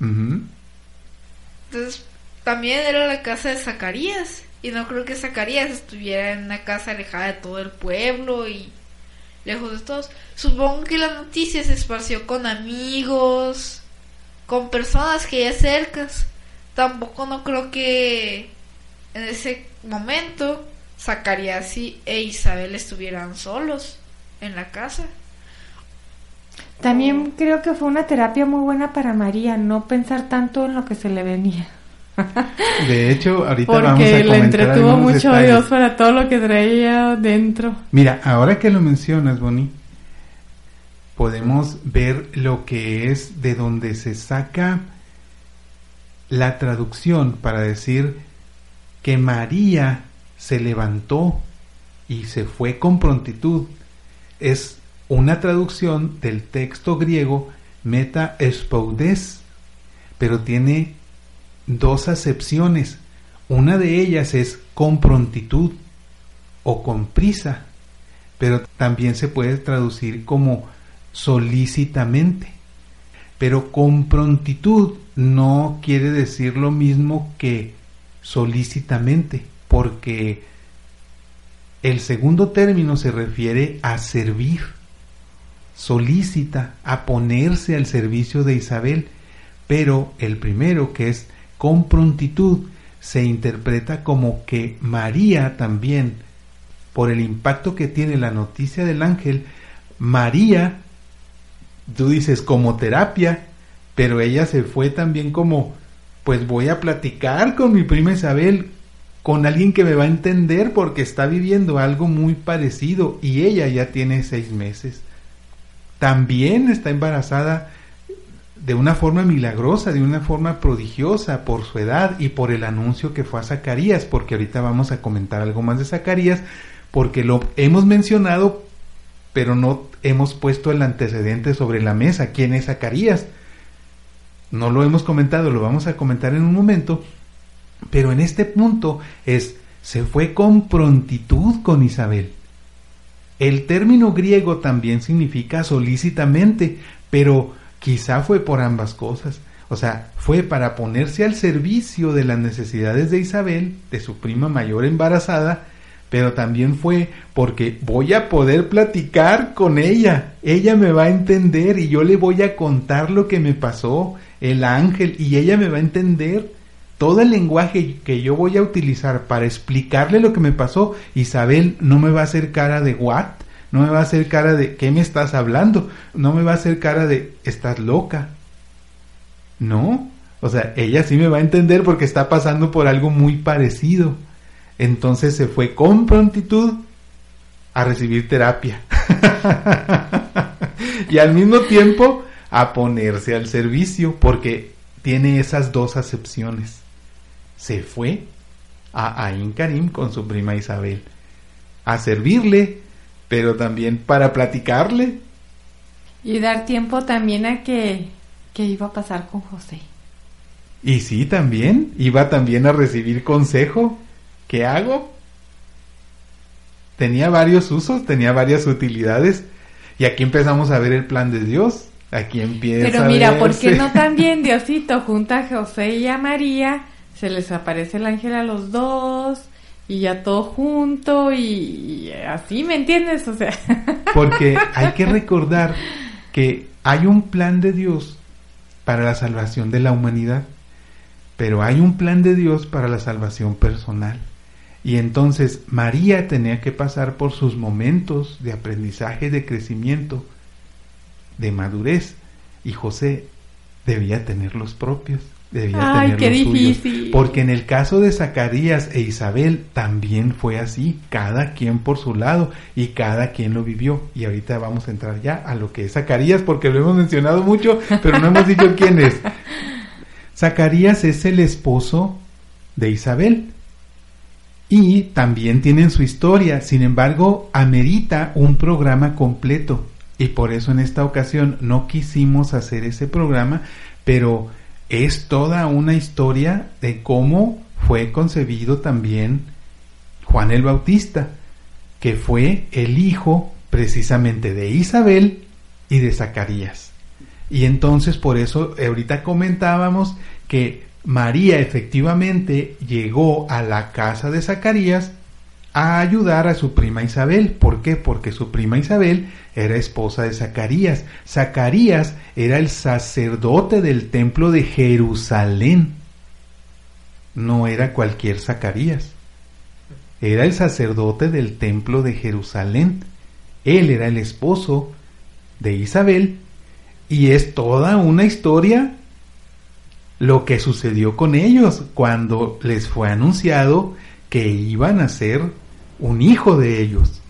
Entonces también era la casa de Zacarías. Y no creo que Zacarías estuviera en una casa alejada de todo el pueblo y lejos de todos. Supongo que la noticia se esparció con amigos, con personas que ya cercas. Tampoco no creo que en ese momento Zacarías e Isabel estuvieran solos en la casa. También creo que fue una terapia muy buena para María, no pensar tanto en lo que se le venía. De hecho, ahorita vamos a comentar le entretuvo mucho Dios para todo lo que traía dentro. Mira, ahora que lo mencionas, Bonnie, podemos ver lo que es de donde se saca la traducción para decir que María se levantó y se fue con prontitud. Es una traducción del texto griego meta espoudes, pero tiene dos acepciones. Una de ellas es con prontitud o con prisa, pero también se puede traducir como solícitamente. Pero con prontitud no quiere decir lo mismo que solícitamente, porque el segundo término se refiere a servir, solícita, a ponerse al servicio de Isabel, pero el primero, que es con prontitud, se interpreta como que María también, por el impacto que tiene la noticia del ángel, María tú dices como terapia, pero ella se fue también como, pues voy a platicar con mi prima Isabel, con alguien que me va a entender porque está viviendo algo muy parecido y ella ya tiene seis meses. También está embarazada de una forma milagrosa, de una forma prodigiosa por su edad y por el anuncio que fue a Zacarías, porque ahorita vamos a comentar algo más de Zacarías, porque lo hemos mencionado pero no hemos puesto el antecedente sobre la mesa. ¿Quién es Zacarías? No lo hemos comentado, lo vamos a comentar en un momento, pero en este punto es, se fue con prontitud con Isabel. El término griego también significa solícitamente, pero quizá fue por ambas cosas. O sea, fue para ponerse al servicio de las necesidades de Isabel, de su prima mayor embarazada, pero también fue porque voy a poder platicar con ella, ella me va a entender y yo le voy a contar lo que me pasó, el ángel, y ella me va a entender todo el lenguaje que yo voy a utilizar para explicarle lo que me pasó, Isabel no me va a hacer cara de what, no me va a hacer cara de ¿qué me estás hablando? No me va a hacer cara de estás loca. No, o sea, ella sí me va a entender porque está pasando por algo muy parecido. Entonces se fue con prontitud a recibir terapia. y al mismo tiempo a ponerse al servicio, porque tiene esas dos acepciones. Se fue a Ain Karim con su prima Isabel a servirle, pero también para platicarle. Y dar tiempo también a que, que iba a pasar con José. Y sí, también, iba también a recibir consejo. ¿Qué hago? Tenía varios usos, tenía varias utilidades. Y aquí empezamos a ver el plan de Dios. Aquí empieza. Pero mira, ¿por qué no también Diosito junta a José y a María? Se les aparece el ángel a los dos y ya todo junto y, así, ¿me entiendes? O sea. Porque hay que recordar que hay un plan de Dios para la salvación de la humanidad, pero hay un plan de Dios para la salvación personal. Y entonces María tenía que pasar por sus momentos de aprendizaje, de crecimiento, de madurez, y José debía tener los propios. Debía Ay, qué difícil. Porque en el caso de Zacarías e Isabel también fue así, cada quien por su lado y cada quien lo vivió. Y ahorita vamos a entrar ya a lo que es Zacarías porque lo hemos mencionado mucho, pero no hemos dicho quién es. Zacarías es el esposo de Isabel. Y también tienen su historia, sin embargo, amerita un programa completo. Y por eso en esta ocasión no quisimos hacer ese programa, pero es toda una historia de cómo fue concebido también Juan el Bautista, que fue el hijo precisamente de Isabel y de Zacarías. Y entonces por eso ahorita comentábamos que María efectivamente llegó a la casa de Zacarías a ayudar a su prima Isabel. ¿Por qué? Porque su prima Isabel era esposa de Zacarías. Zacarías era el sacerdote del templo de Jerusalén. No era cualquier Zacarías. Era el sacerdote del templo de Jerusalén. Él era el esposo de Isabel. Y es toda una historia lo que sucedió con ellos cuando les fue anunciado que iban a ser un hijo de ellos.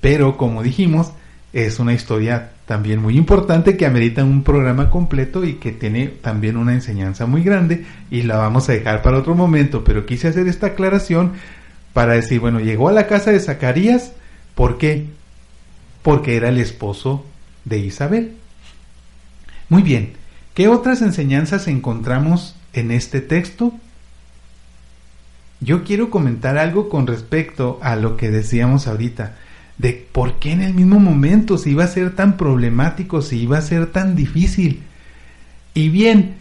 Pero como dijimos, es una historia también muy importante que amerita un programa completo y que tiene también una enseñanza muy grande y la vamos a dejar para otro momento, pero quise hacer esta aclaración para decir, bueno, llegó a la casa de Zacarías, ¿por qué? Porque era el esposo de Isabel. Muy bien, ¿qué otras enseñanzas encontramos en este texto? Yo quiero comentar algo con respecto a lo que decíamos ahorita, de por qué en el mismo momento se iba a ser tan problemático, si iba a ser tan difícil. Y bien,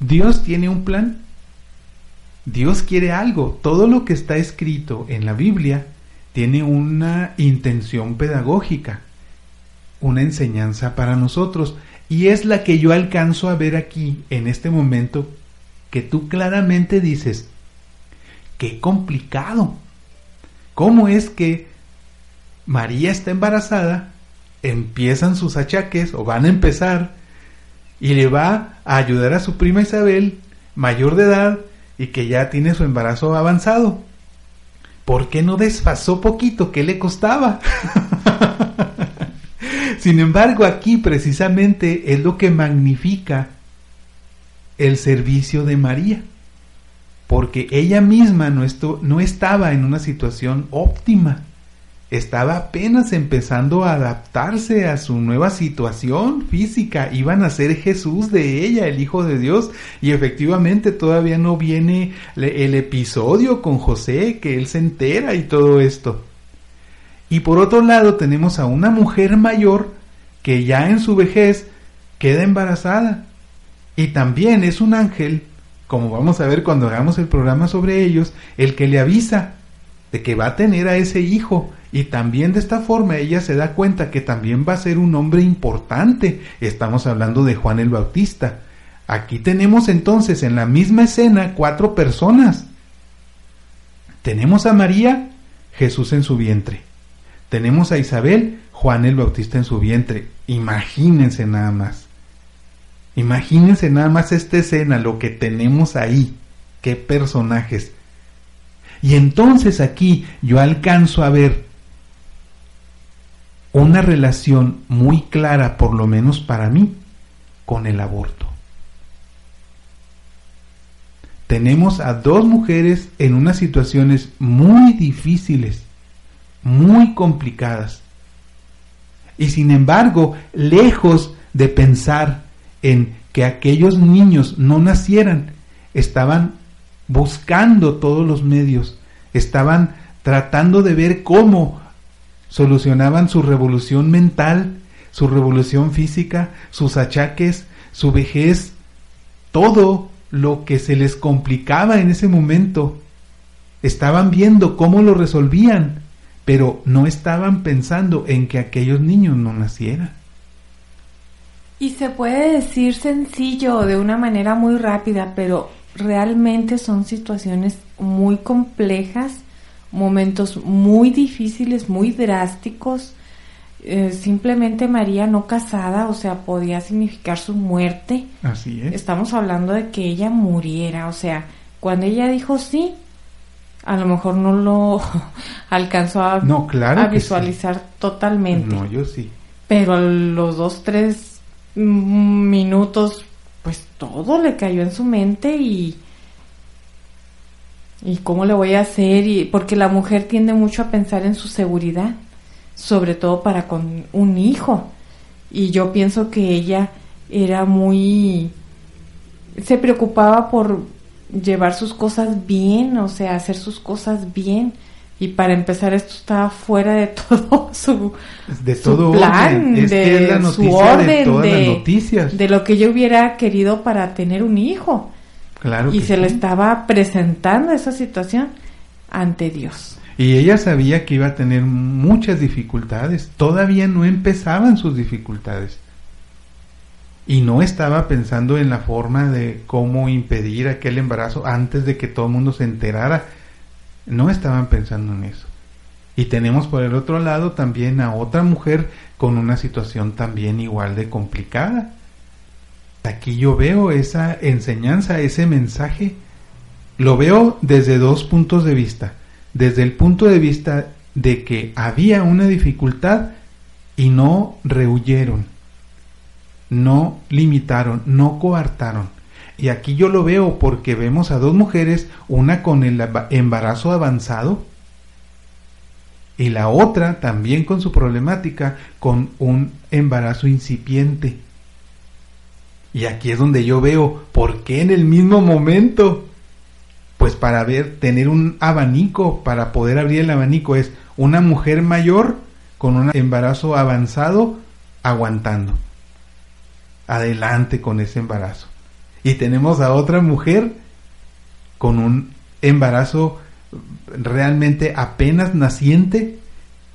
Dios tiene un plan. Dios quiere algo. Todo lo que está escrito en la Biblia tiene una intención pedagógica, una enseñanza para nosotros. Y es la que yo alcanzo a ver aquí en este momento que tú claramente dices, qué complicado. ¿Cómo es que María está embarazada, empiezan sus achaques o van a empezar y le va a ayudar a su prima Isabel, mayor de edad y que ya tiene su embarazo avanzado? ¿Por qué no desfasó poquito? ¿Qué le costaba? Sin embargo, aquí precisamente es lo que magnifica el servicio de María, porque ella misma no, no estaba en una situación óptima, estaba apenas empezando a adaptarse a su nueva situación física, iban a ser Jesús de ella, el Hijo de Dios, y efectivamente todavía no viene el episodio con José, que él se entera y todo esto. Y por otro lado tenemos a una mujer mayor que ya en su vejez queda embarazada y también es un ángel, como vamos a ver cuando hagamos el programa sobre ellos, el que le avisa de que va a tener a ese hijo. Y también de esta forma ella se da cuenta que también va a ser un hombre importante. Estamos hablando de Juan el Bautista. Aquí tenemos entonces en la misma escena cuatro personas. Tenemos a María, Jesús en su vientre. Tenemos a Isabel, Juan el Bautista en su vientre. Imagínense nada más. Imagínense nada más esta escena, lo que tenemos ahí. Qué personajes. Y entonces aquí yo alcanzo a ver una relación muy clara, por lo menos para mí, con el aborto. Tenemos a dos mujeres en unas situaciones muy difíciles, muy complicadas. Y sin embargo, lejos de pensar en que aquellos niños no nacieran, estaban buscando todos los medios, estaban tratando de ver cómo solucionaban su revolución mental, su revolución física, sus achaques, su vejez, todo lo que se les complicaba en ese momento. Estaban viendo cómo lo resolvían, pero no estaban pensando en que aquellos niños no nacieran. Y se puede decir sencillo de una manera muy rápida, pero realmente son situaciones muy complejas, momentos muy difíciles, muy drásticos. Eh, simplemente María no casada, o sea, podía significar su muerte. Así es. Estamos hablando de que ella muriera, o sea, cuando ella dijo sí, a lo mejor no lo alcanzó a, no, claro a visualizar totalmente. No, yo sí. Pero los dos, tres minutos, pues todo le cayó en su mente y y cómo le voy a hacer y porque la mujer tiende mucho a pensar en su seguridad, sobre todo para con un hijo. Y yo pienso que ella era muy se preocupaba por llevar sus cosas bien, o sea, hacer sus cosas bien y para empezar esto estaba fuera de todo su, de todo plan, de su orden, de, todas las noticias. de lo que yo hubiera querido para tener un hijo. Claro y se le estaba presentando esa situación ante Dios. Y ella sabía que iba a tener muchas dificultades. Todavía no empezaban sus dificultades. Y no estaba pensando en la forma de cómo impedir aquel embarazo antes de que todo el mundo se enterara no estaban pensando en eso. Y tenemos por el otro lado también a otra mujer con una situación también igual de complicada. Aquí yo veo esa enseñanza, ese mensaje, lo veo desde dos puntos de vista. Desde el punto de vista de que había una dificultad y no rehuyeron, no limitaron, no coartaron y aquí yo lo veo porque vemos a dos mujeres, una con el embarazo avanzado y la otra también con su problemática con un embarazo incipiente. Y aquí es donde yo veo por qué en el mismo momento. Pues para ver, tener un abanico, para poder abrir el abanico es una mujer mayor con un embarazo avanzado aguantando. Adelante con ese embarazo. Y tenemos a otra mujer con un embarazo realmente apenas naciente,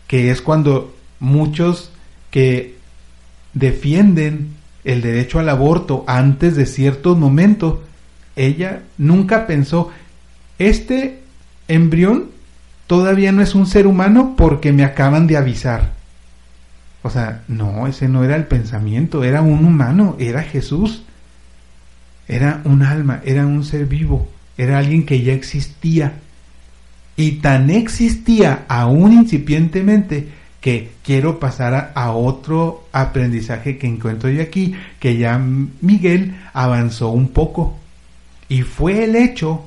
que es cuando muchos que defienden el derecho al aborto antes de ciertos momentos, ella nunca pensó, este embrión todavía no es un ser humano porque me acaban de avisar. O sea, no, ese no era el pensamiento, era un humano, era Jesús. Era un alma, era un ser vivo, era alguien que ya existía. Y tan existía aún incipientemente que quiero pasar a, otro aprendizaje que encuentro yo aquí, que ya Miguel avanzó un poco. Y fue el hecho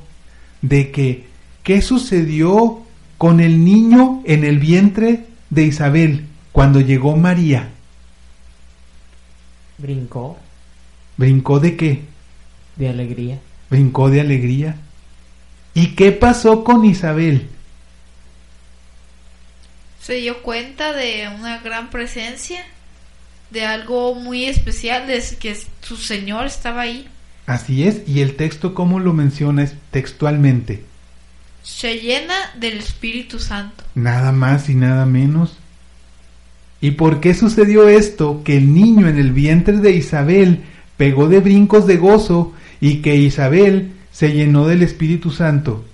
de que, ¿qué sucedió con el niño en el vientre de Isabel cuando llegó María? Brincó. ¿Brincó de qué? De alegría. Brincó de alegría. ¿Y qué pasó con Isabel? Se dio cuenta de una gran presencia, de algo muy especial, de que su Señor estaba ahí. Así es, y el texto, ¿cómo lo mencionas textualmente? Se llena del Espíritu Santo. Nada más y nada menos. ¿Y por qué sucedió esto? Que el niño en el vientre de Isabel pegó de brincos de gozo y que Isabel se llenó del Espíritu Santo.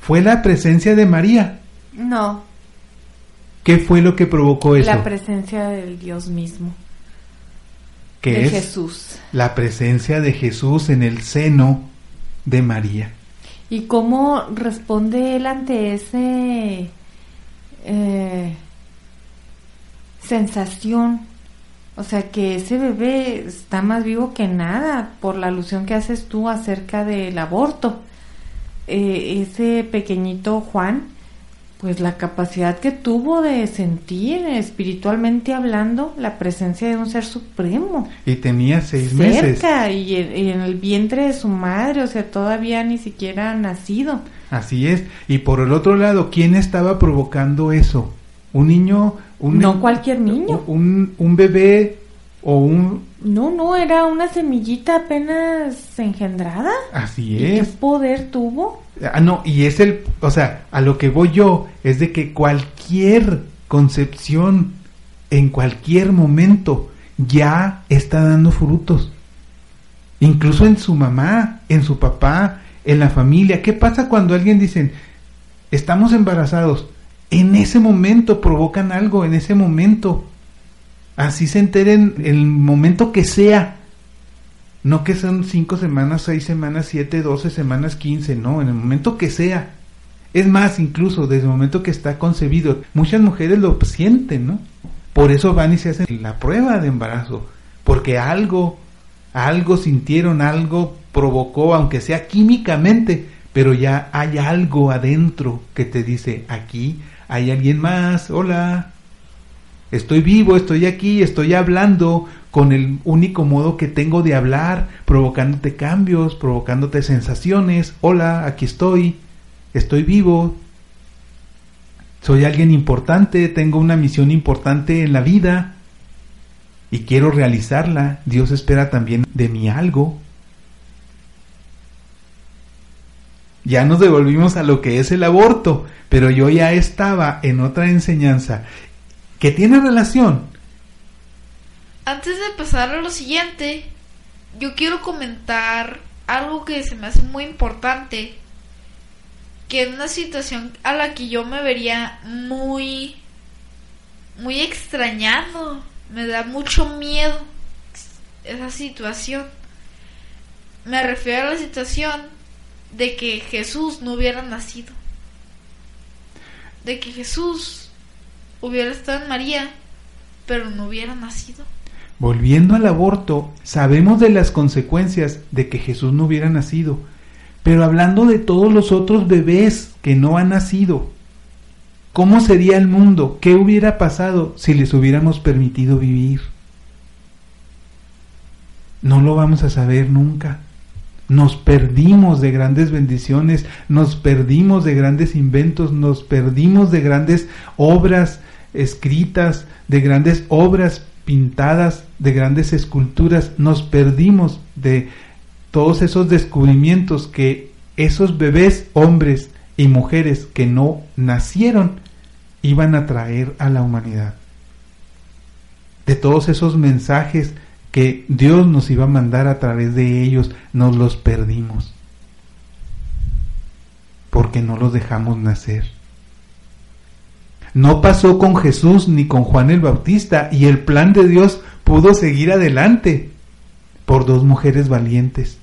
¿Fue la presencia de María? No. ¿Qué fue lo que provocó eso? La presencia del Dios mismo. ¿Qué de es? Jesús. La presencia de Jesús en el seno de María. ¿Y cómo responde él ante ese eh, sensación. O sea que ese bebé está más vivo que nada por la alusión que haces tú acerca del aborto. Eh, ese pequeñito Juan, pues la capacidad que tuvo de sentir espiritualmente hablando la presencia de un ser supremo. Y tenía seis meses. Y, y en el vientre de su madre, o sea, todavía ni siquiera nacido. Así es. Y por el otro lado, ¿quién estaba provocando eso? Un niño no cualquier niño. Un, un bebé o un... No, no, era una semillita apenas engendrada. Así es. ¿Qué poder tuvo? Ah, no, y es el, o sea, a lo que voy yo es de que cualquier concepción en cualquier momento ya está dando frutos. Incluso en su mamá, en su papá, en la familia. ¿Qué pasa cuando alguien dice, estamos embarazados? En ese momento provocan algo, en ese momento. Así se enteren el momento que sea. No que son cinco semanas, seis semanas, siete, doce semanas, quince, no, en el momento que sea. Es más, incluso desde el momento que está concebido, muchas mujeres lo sienten, ¿no? Por eso van y se hacen la prueba de embarazo, porque algo, algo sintieron, algo provocó, aunque sea químicamente, pero ya hay algo adentro que te dice, aquí hay alguien más, hola, estoy vivo, estoy aquí, estoy hablando con el único modo que tengo de hablar, provocándote cambios, provocándote sensaciones, hola, aquí estoy, estoy vivo, soy alguien importante, tengo una misión importante en la vida y quiero realizarla, Dios espera también de mí algo. Ya nos devolvimos a lo que es el aborto, pero yo ya estaba en otra enseñanza que tiene relación. Antes de pasar a lo siguiente, yo quiero comentar algo que se me hace muy importante, que es una situación a la que yo me vería muy muy extrañado, me da mucho miedo esa situación. Me refiero a la situación de que Jesús no hubiera nacido de que Jesús hubiera estado en María, pero no hubiera nacido. Volviendo al aborto, sabemos de las consecuencias de que Jesús no hubiera nacido, pero hablando de todos los otros bebés que no han nacido, ¿cómo sería el mundo? ¿Qué hubiera pasado si les hubiéramos permitido vivir? No lo vamos a saber nunca nos perdimos de grandes bendiciones, nos perdimos de grandes inventos, nos perdimos de grandes obras escritas, de grandes obras pintadas, de grandes esculturas, nos perdimos de todos esos descubrimientos que esos bebés, hombres y mujeres que no nacieron, iban a traer a la humanidad. De todos esos mensajes que Dios nos iba a mandar a través de ellos, nos los perdimos. Porque no los dejamos nacer. No pasó con Jesús ni con Juan el Bautista y el plan de Dios pudo seguir adelante por dos mujeres valientes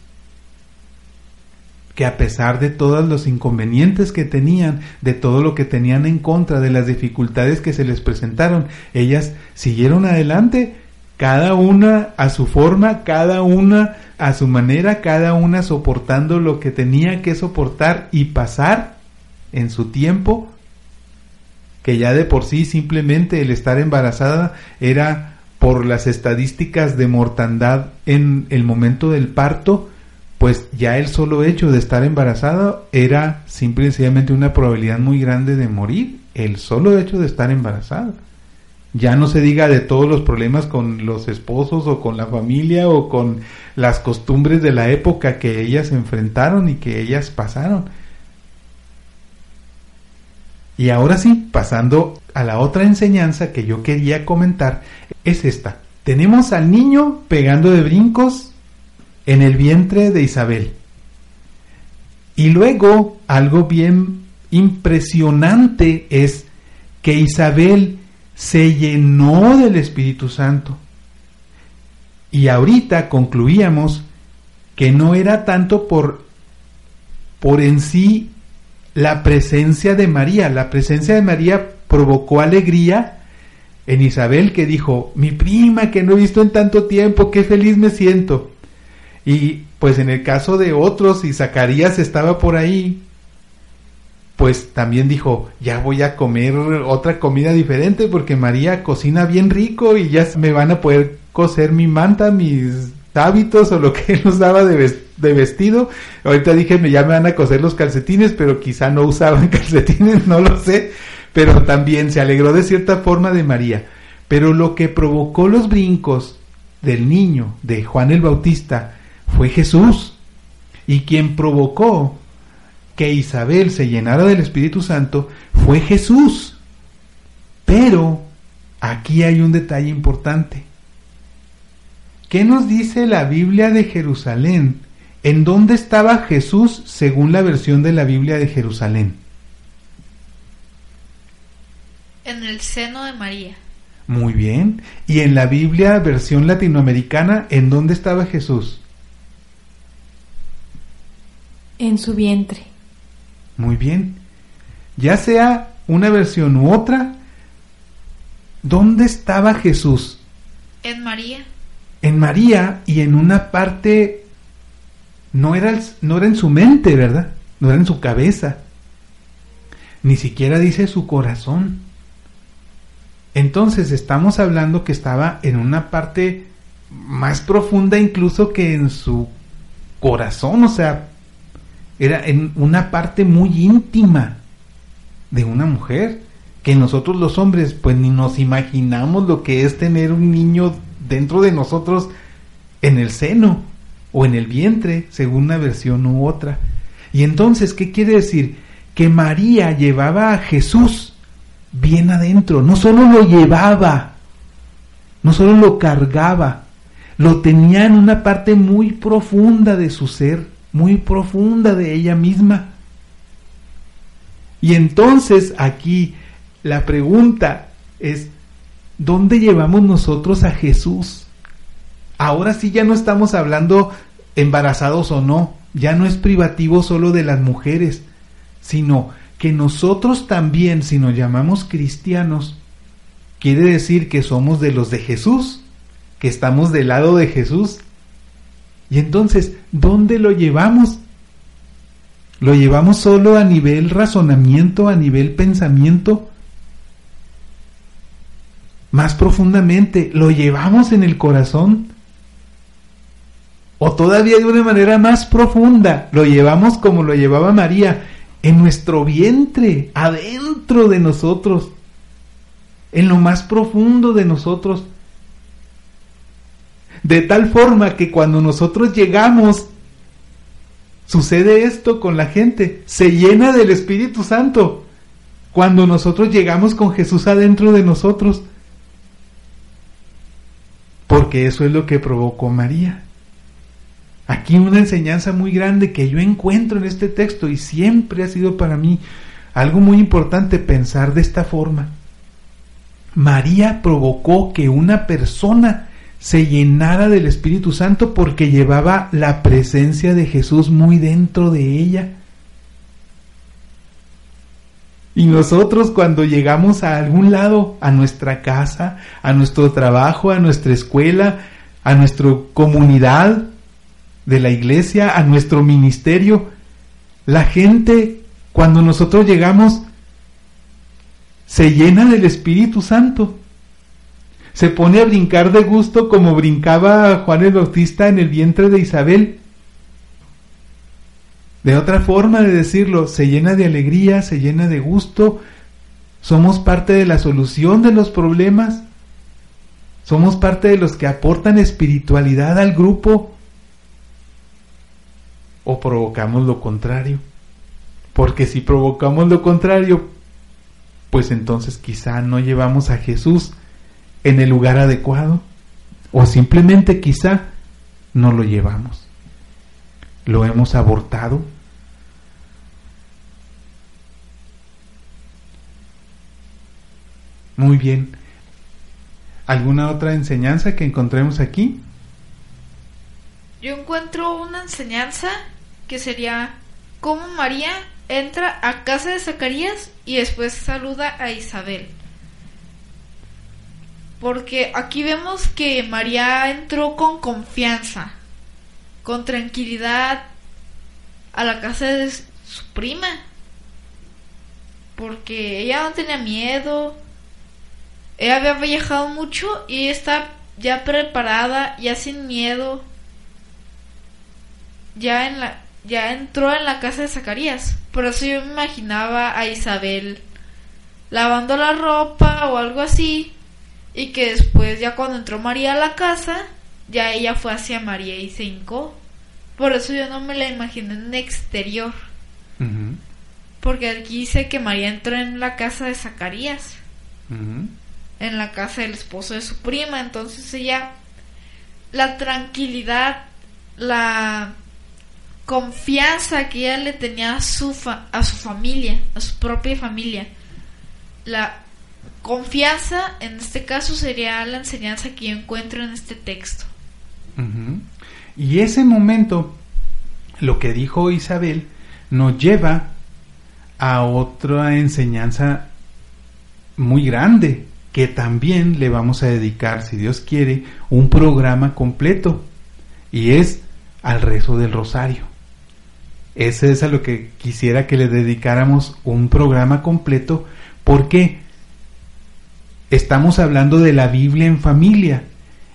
que a pesar de todos los inconvenientes que tenían, de todo lo que tenían en contra, de las dificultades que se les presentaron, ellas siguieron adelante cada una a su forma, cada una a su manera, cada una soportando lo que tenía que soportar y pasar en su tiempo, que ya de por sí simplemente el estar embarazada era por las estadísticas de mortandad en el momento del parto, pues ya el solo hecho de estar embarazada era simple y sencillamente una probabilidad muy grande de morir, el solo hecho de estar embarazada. Ya no se diga de todos los problemas con los esposos o con la familia o con las costumbres de la época que ellas enfrentaron y que ellas pasaron. Y ahora sí, pasando a la otra enseñanza que yo quería comentar, es esta. Tenemos al niño pegando de brincos en el vientre de Isabel. Y luego, algo bien impresionante es que Isabel se llenó del Espíritu Santo. Y ahorita concluíamos que no era tanto por, por en sí la presencia de María. La presencia de María provocó alegría En Isabel que dijo, mi prima que no he visto en tanto tiempo, qué feliz me siento. Y pues en el caso de otros, y Zacarías estaba por ahí, pues también dijo, ya voy a comer otra comida diferente porque María cocina bien rico y ya me van a poder coser mi manta, mis hábitos o lo que usaba de, de vestido. Ahorita dije, ya me van a coser los calcetines, pero quizá no usaban calcetines, no lo sé. Pero también se alegró de cierta forma de María. Pero lo que provocó los brincos del niño, de Juan el Bautista, fue Jesús. Y quien provocó que Isabel se llenara del Espíritu Santo fue Jesús. Pero aquí hay un detalle importante. ¿Qué nos dice la Biblia de Jerusalén? ¿En dónde estaba Jesús según la versión de la Biblia de Jerusalén? En el seno de María. Muy bien. ¿Y en la Biblia versión latinoamericana, en dónde estaba Jesús? En su vientre. Muy bien. Ya sea una versión u otra, ¿dónde estaba Jesús? En María. En María y en una parte, no era, no era en su mente, ¿verdad? No era en su cabeza. Ni siquiera dice su corazón. Entonces estamos hablando que estaba en una parte más profunda incluso que en su corazón, o sea, era en una parte muy íntima de una mujer que nosotros los hombres pues ni nos imaginamos lo que es tener un niño dentro de nosotros en el seno o en el vientre, según una versión u otra. Y entonces, ¿qué quiere decir? Que María llevaba a Jesús bien adentro, no solo lo llevaba, no solo lo cargaba, lo tenía en una parte muy profunda de su ser muy profunda de ella misma. Y entonces aquí la pregunta es, ¿dónde llevamos nosotros a Jesús? Ahora sí ya no estamos hablando embarazados o no, ya no es privativo solo de las mujeres, sino que nosotros también, si nos llamamos cristianos, quiere decir que somos de los de Jesús, que estamos del lado de Jesús, y entonces, ¿dónde lo llevamos? ¿Lo llevamos solo a nivel razonamiento, a nivel pensamiento? Más profundamente, ¿lo llevamos en el corazón? O todavía de una manera más profunda, lo llevamos como lo llevaba María, en nuestro vientre, adentro de nosotros, en lo más profundo de nosotros. De tal forma que cuando nosotros llegamos, sucede esto con la gente, se llena del Espíritu Santo. Cuando nosotros llegamos con Jesús adentro de nosotros. Porque eso es lo que provocó María. Aquí una enseñanza muy grande que yo encuentro en este texto y siempre ha sido para mí algo muy importante pensar de esta forma. María provocó que una persona se llenara del Espíritu Santo porque llevaba la presencia de Jesús muy dentro de ella. Y nosotros cuando llegamos a algún lado, a nuestra casa, a nuestro trabajo, a nuestra escuela, a nuestra comunidad de la iglesia, a nuestro ministerio, la gente cuando nosotros llegamos se llena del Espíritu Santo se pone a brincar de gusto como brincaba Juan el Bautista en el vientre de Isabel. De otra forma de decirlo, se llena de alegría, se llena de gusto, somos parte de la solución de los problemas, somos parte de los que aportan espiritualidad al grupo o provocamos lo contrario. Porque si provocamos lo contrario, pues entonces quizá no llevamos a Jesús en el lugar adecuado o simplemente quizá no lo llevamos. Lo hemos abortado. Muy bien. ¿Alguna otra enseñanza que encontremos aquí? Yo encuentro una enseñanza que sería cómo María entra a casa de Zacarías y después saluda a Isabel. Porque aquí vemos que María entró con confianza, con tranquilidad a la casa de su prima. Porque ella no tenía miedo. Ella había viajado mucho y está ya preparada, ya sin miedo. Ya en la ya entró en la casa de Zacarías. Por eso yo me imaginaba a Isabel lavando la ropa o algo así. Y que después, ya cuando entró María a la casa, ya ella fue hacia María y se hincó. Por eso yo no me la imaginé en exterior. Porque aquí dice que María entró en la casa de Zacarías. En la casa del esposo de su prima. Entonces ella, la tranquilidad, la confianza que ella le tenía a su, a su familia, a su propia familia. La confianza, en este caso, sería la enseñanza que yo encuentro en este texto. Y ese momento, lo que dijo Isabel, nos lleva a otra enseñanza muy grande, que también le vamos a dedicar, si Dios quiere, un programa completo, y es al rezo del rosario. Ese es a lo que quisiera que le dedicáramos un programa completo porque estamos hablando de la Biblia en familia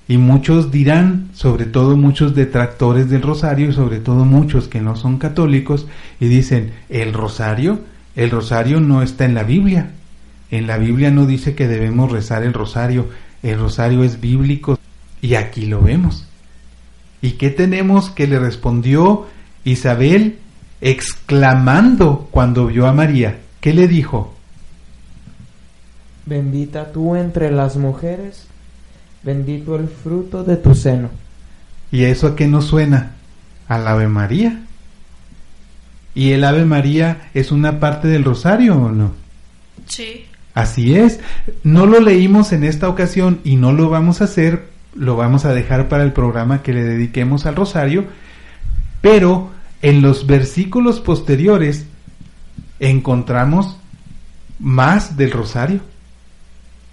y muchos dirán, sobre todo muchos detractores del rosario y sobre todo muchos que no son católicos y dicen, el rosario, el rosario no está en la Biblia. En la Biblia no dice que debemos rezar el rosario, el rosario es bíblico y aquí lo vemos. ¿Y qué tenemos que le respondió Isabel exclamando cuando vio a María. ¿Qué le dijo? Bendita tú entre las mujeres, bendito el fruto de tu seno. ¿Y eso a qué nos suena? Al Ave María. ¿Y el Ave María es una parte del rosario o no? Sí. Así es. No lo leímos en esta ocasión y no lo vamos a hacer, lo vamos a dejar para el programa que le dediquemos al rosario, pero en los versículos posteriores encontramos más del rosario.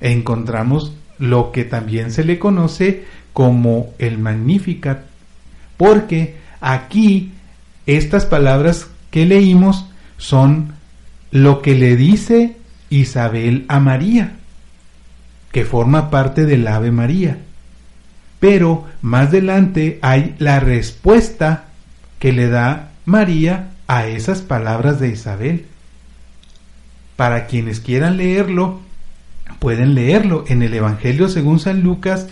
Encontramos lo que también se le conoce como el Magnificat, porque aquí estas palabras que leímos son lo que le dice Isabel a María, que forma parte del Ave María. Pero más adelante hay la respuesta que le da María a esas palabras de Isabel. Para quienes quieran leerlo, pueden leerlo en el Evangelio según San Lucas,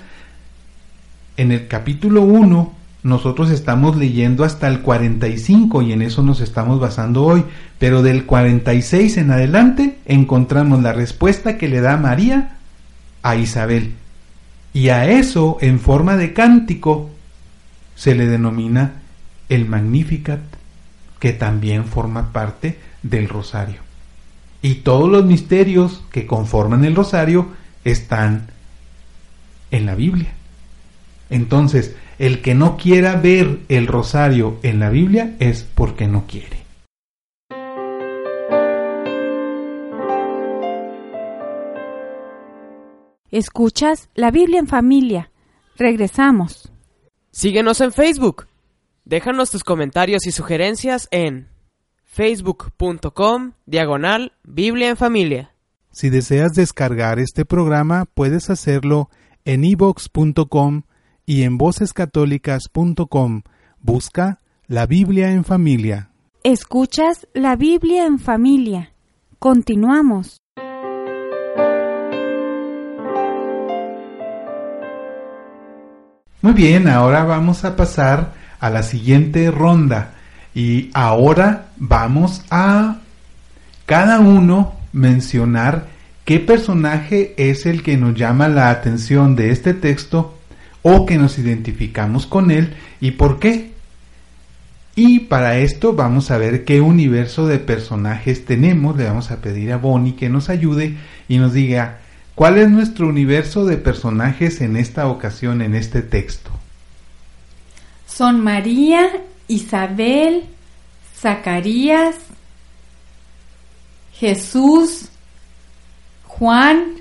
en el capítulo 1, nosotros estamos leyendo hasta el 45 y en eso nos estamos basando hoy, pero del 46 en adelante encontramos la respuesta que le da María a Isabel. Y a eso, en forma de cántico, se le denomina el Magnificat, que también forma parte del rosario. Y todos los misterios que conforman el rosario están en la Biblia. Entonces, el que no quiera ver el rosario en la Biblia es porque no quiere. Escuchas la Biblia en familia. Regresamos. Síguenos en Facebook Déjanos tus comentarios y sugerencias en facebook.com diagonal Biblia en familia. Si deseas descargar este programa, puedes hacerlo en ibox.com y en vocescatólicas.com. Busca la Biblia en familia. Escuchas la Biblia en familia. Continuamos. Muy bien, ahora vamos a pasar a la siguiente ronda. Y ahora vamos a cada uno mencionar qué personaje es el que nos llama la atención de este texto o que nos identificamos con él y por qué. Y para esto vamos a ver qué universo de personajes tenemos. Le vamos a pedir a Bonnie que nos ayude y nos diga cuál es nuestro universo de personajes en esta ocasión, en este texto son María, Isabel, Zacarías, Jesús, Juan,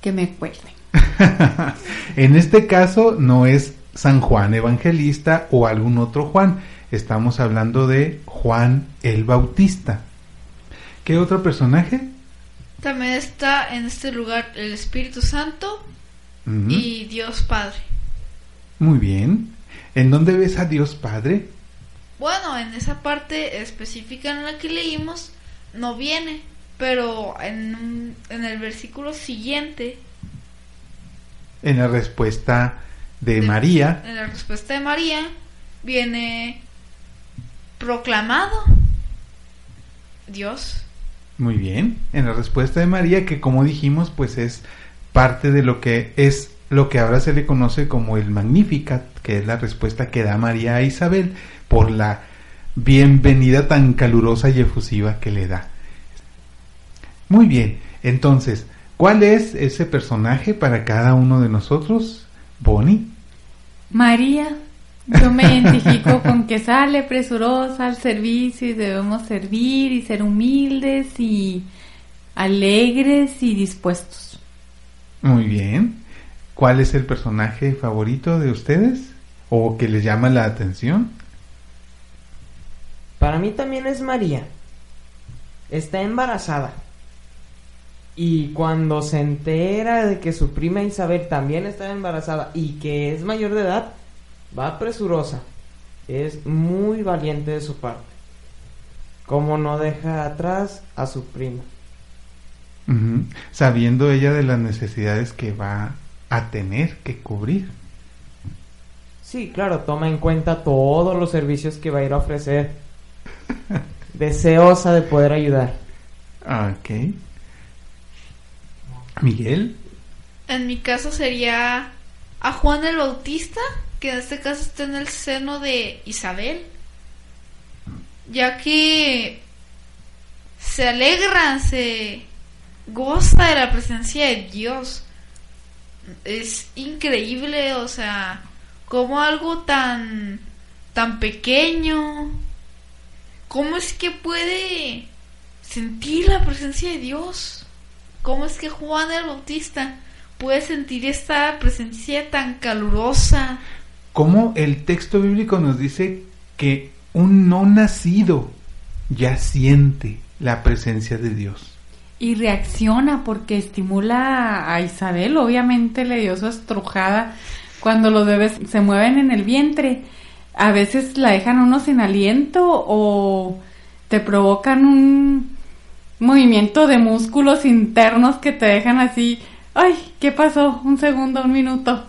que me acuerden. en este caso no es San Juan Evangelista o algún otro Juan. Estamos hablando de Juan el Bautista. ¿Qué otro personaje? También está en este lugar el Espíritu Santo y Dios Padre. Muy bien. ¿En dónde ves a Dios Padre? Bueno, en esa parte específica en la que leímos no viene, pero en, en el versículo siguiente. En la respuesta de, María. En la respuesta de María viene proclamado Dios. Muy bien. En la respuesta de María, que como dijimos, pues es parte de lo que es lo que ahora se le conoce como el Magnificat, que es la respuesta que da María a Isabel por la bienvenida tan calurosa y efusiva que le da. Muy bien, entonces, ¿cuál es ese personaje para cada uno de nosotros? Bonnie. María. Yo me identifico con que sale presurosa al servicio y debemos servir y ser humildes y alegres y dispuestos. Muy bien. ¿Cuál es el personaje favorito de ustedes? ¿O que les llama la atención? Para mí también es María. Está embarazada. Y cuando se entera de que su prima Isabel también está embarazada y que es mayor de edad, va presurosa. Es muy valiente de su parte. Como no deja atrás a su prima. Sabiendo ella de las necesidades que va a tener que cubrir. Sí, claro, toma en cuenta todos los servicios que va a ir a ofrecer. Deseosa de poder ayudar. Ok. Miguel. En mi caso sería a Juan el Bautista, que en este caso está en el seno de Isabel, ya que se alegra, se goza de la presencia de Dios. Es increíble, o sea, como algo tan tan pequeño, ¿cómo es que puede sentir la presencia de Dios? ¿Cómo es que Juan el Bautista puede sentir esta presencia tan calurosa? ¿Cómo el texto bíblico nos dice que un no nacido ya siente la presencia de Dios? Y reacciona porque estimula a Isabel, obviamente le dio su estrujada cuando los bebés se mueven en el vientre. A veces la dejan uno sin aliento o te provocan un movimiento de músculos internos que te dejan así, ay, ¿qué pasó? Un segundo, un minuto.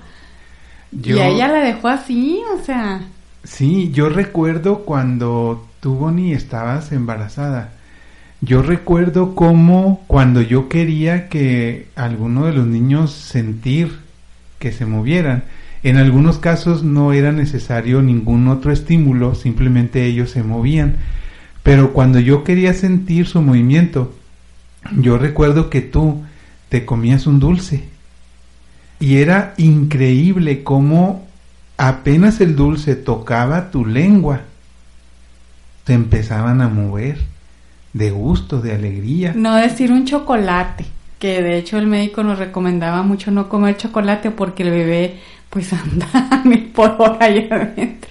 y a ella la dejó así, o sea. Sí, yo recuerdo cuando tú, Bonnie, estabas embarazada. Yo recuerdo cómo cuando yo quería que alguno de los niños sentir que se movieran, en algunos casos no era necesario ningún otro estímulo, simplemente ellos se movían. Pero cuando yo quería sentir su movimiento, yo recuerdo que tú te comías un dulce. Y era increíble cómo apenas el dulce tocaba tu lengua, te empezaban a mover de gusto, de alegría. No decir un chocolate, que de hecho el médico nos recomendaba mucho no comer chocolate porque el bebé pues anda a mil por hora allá adentro.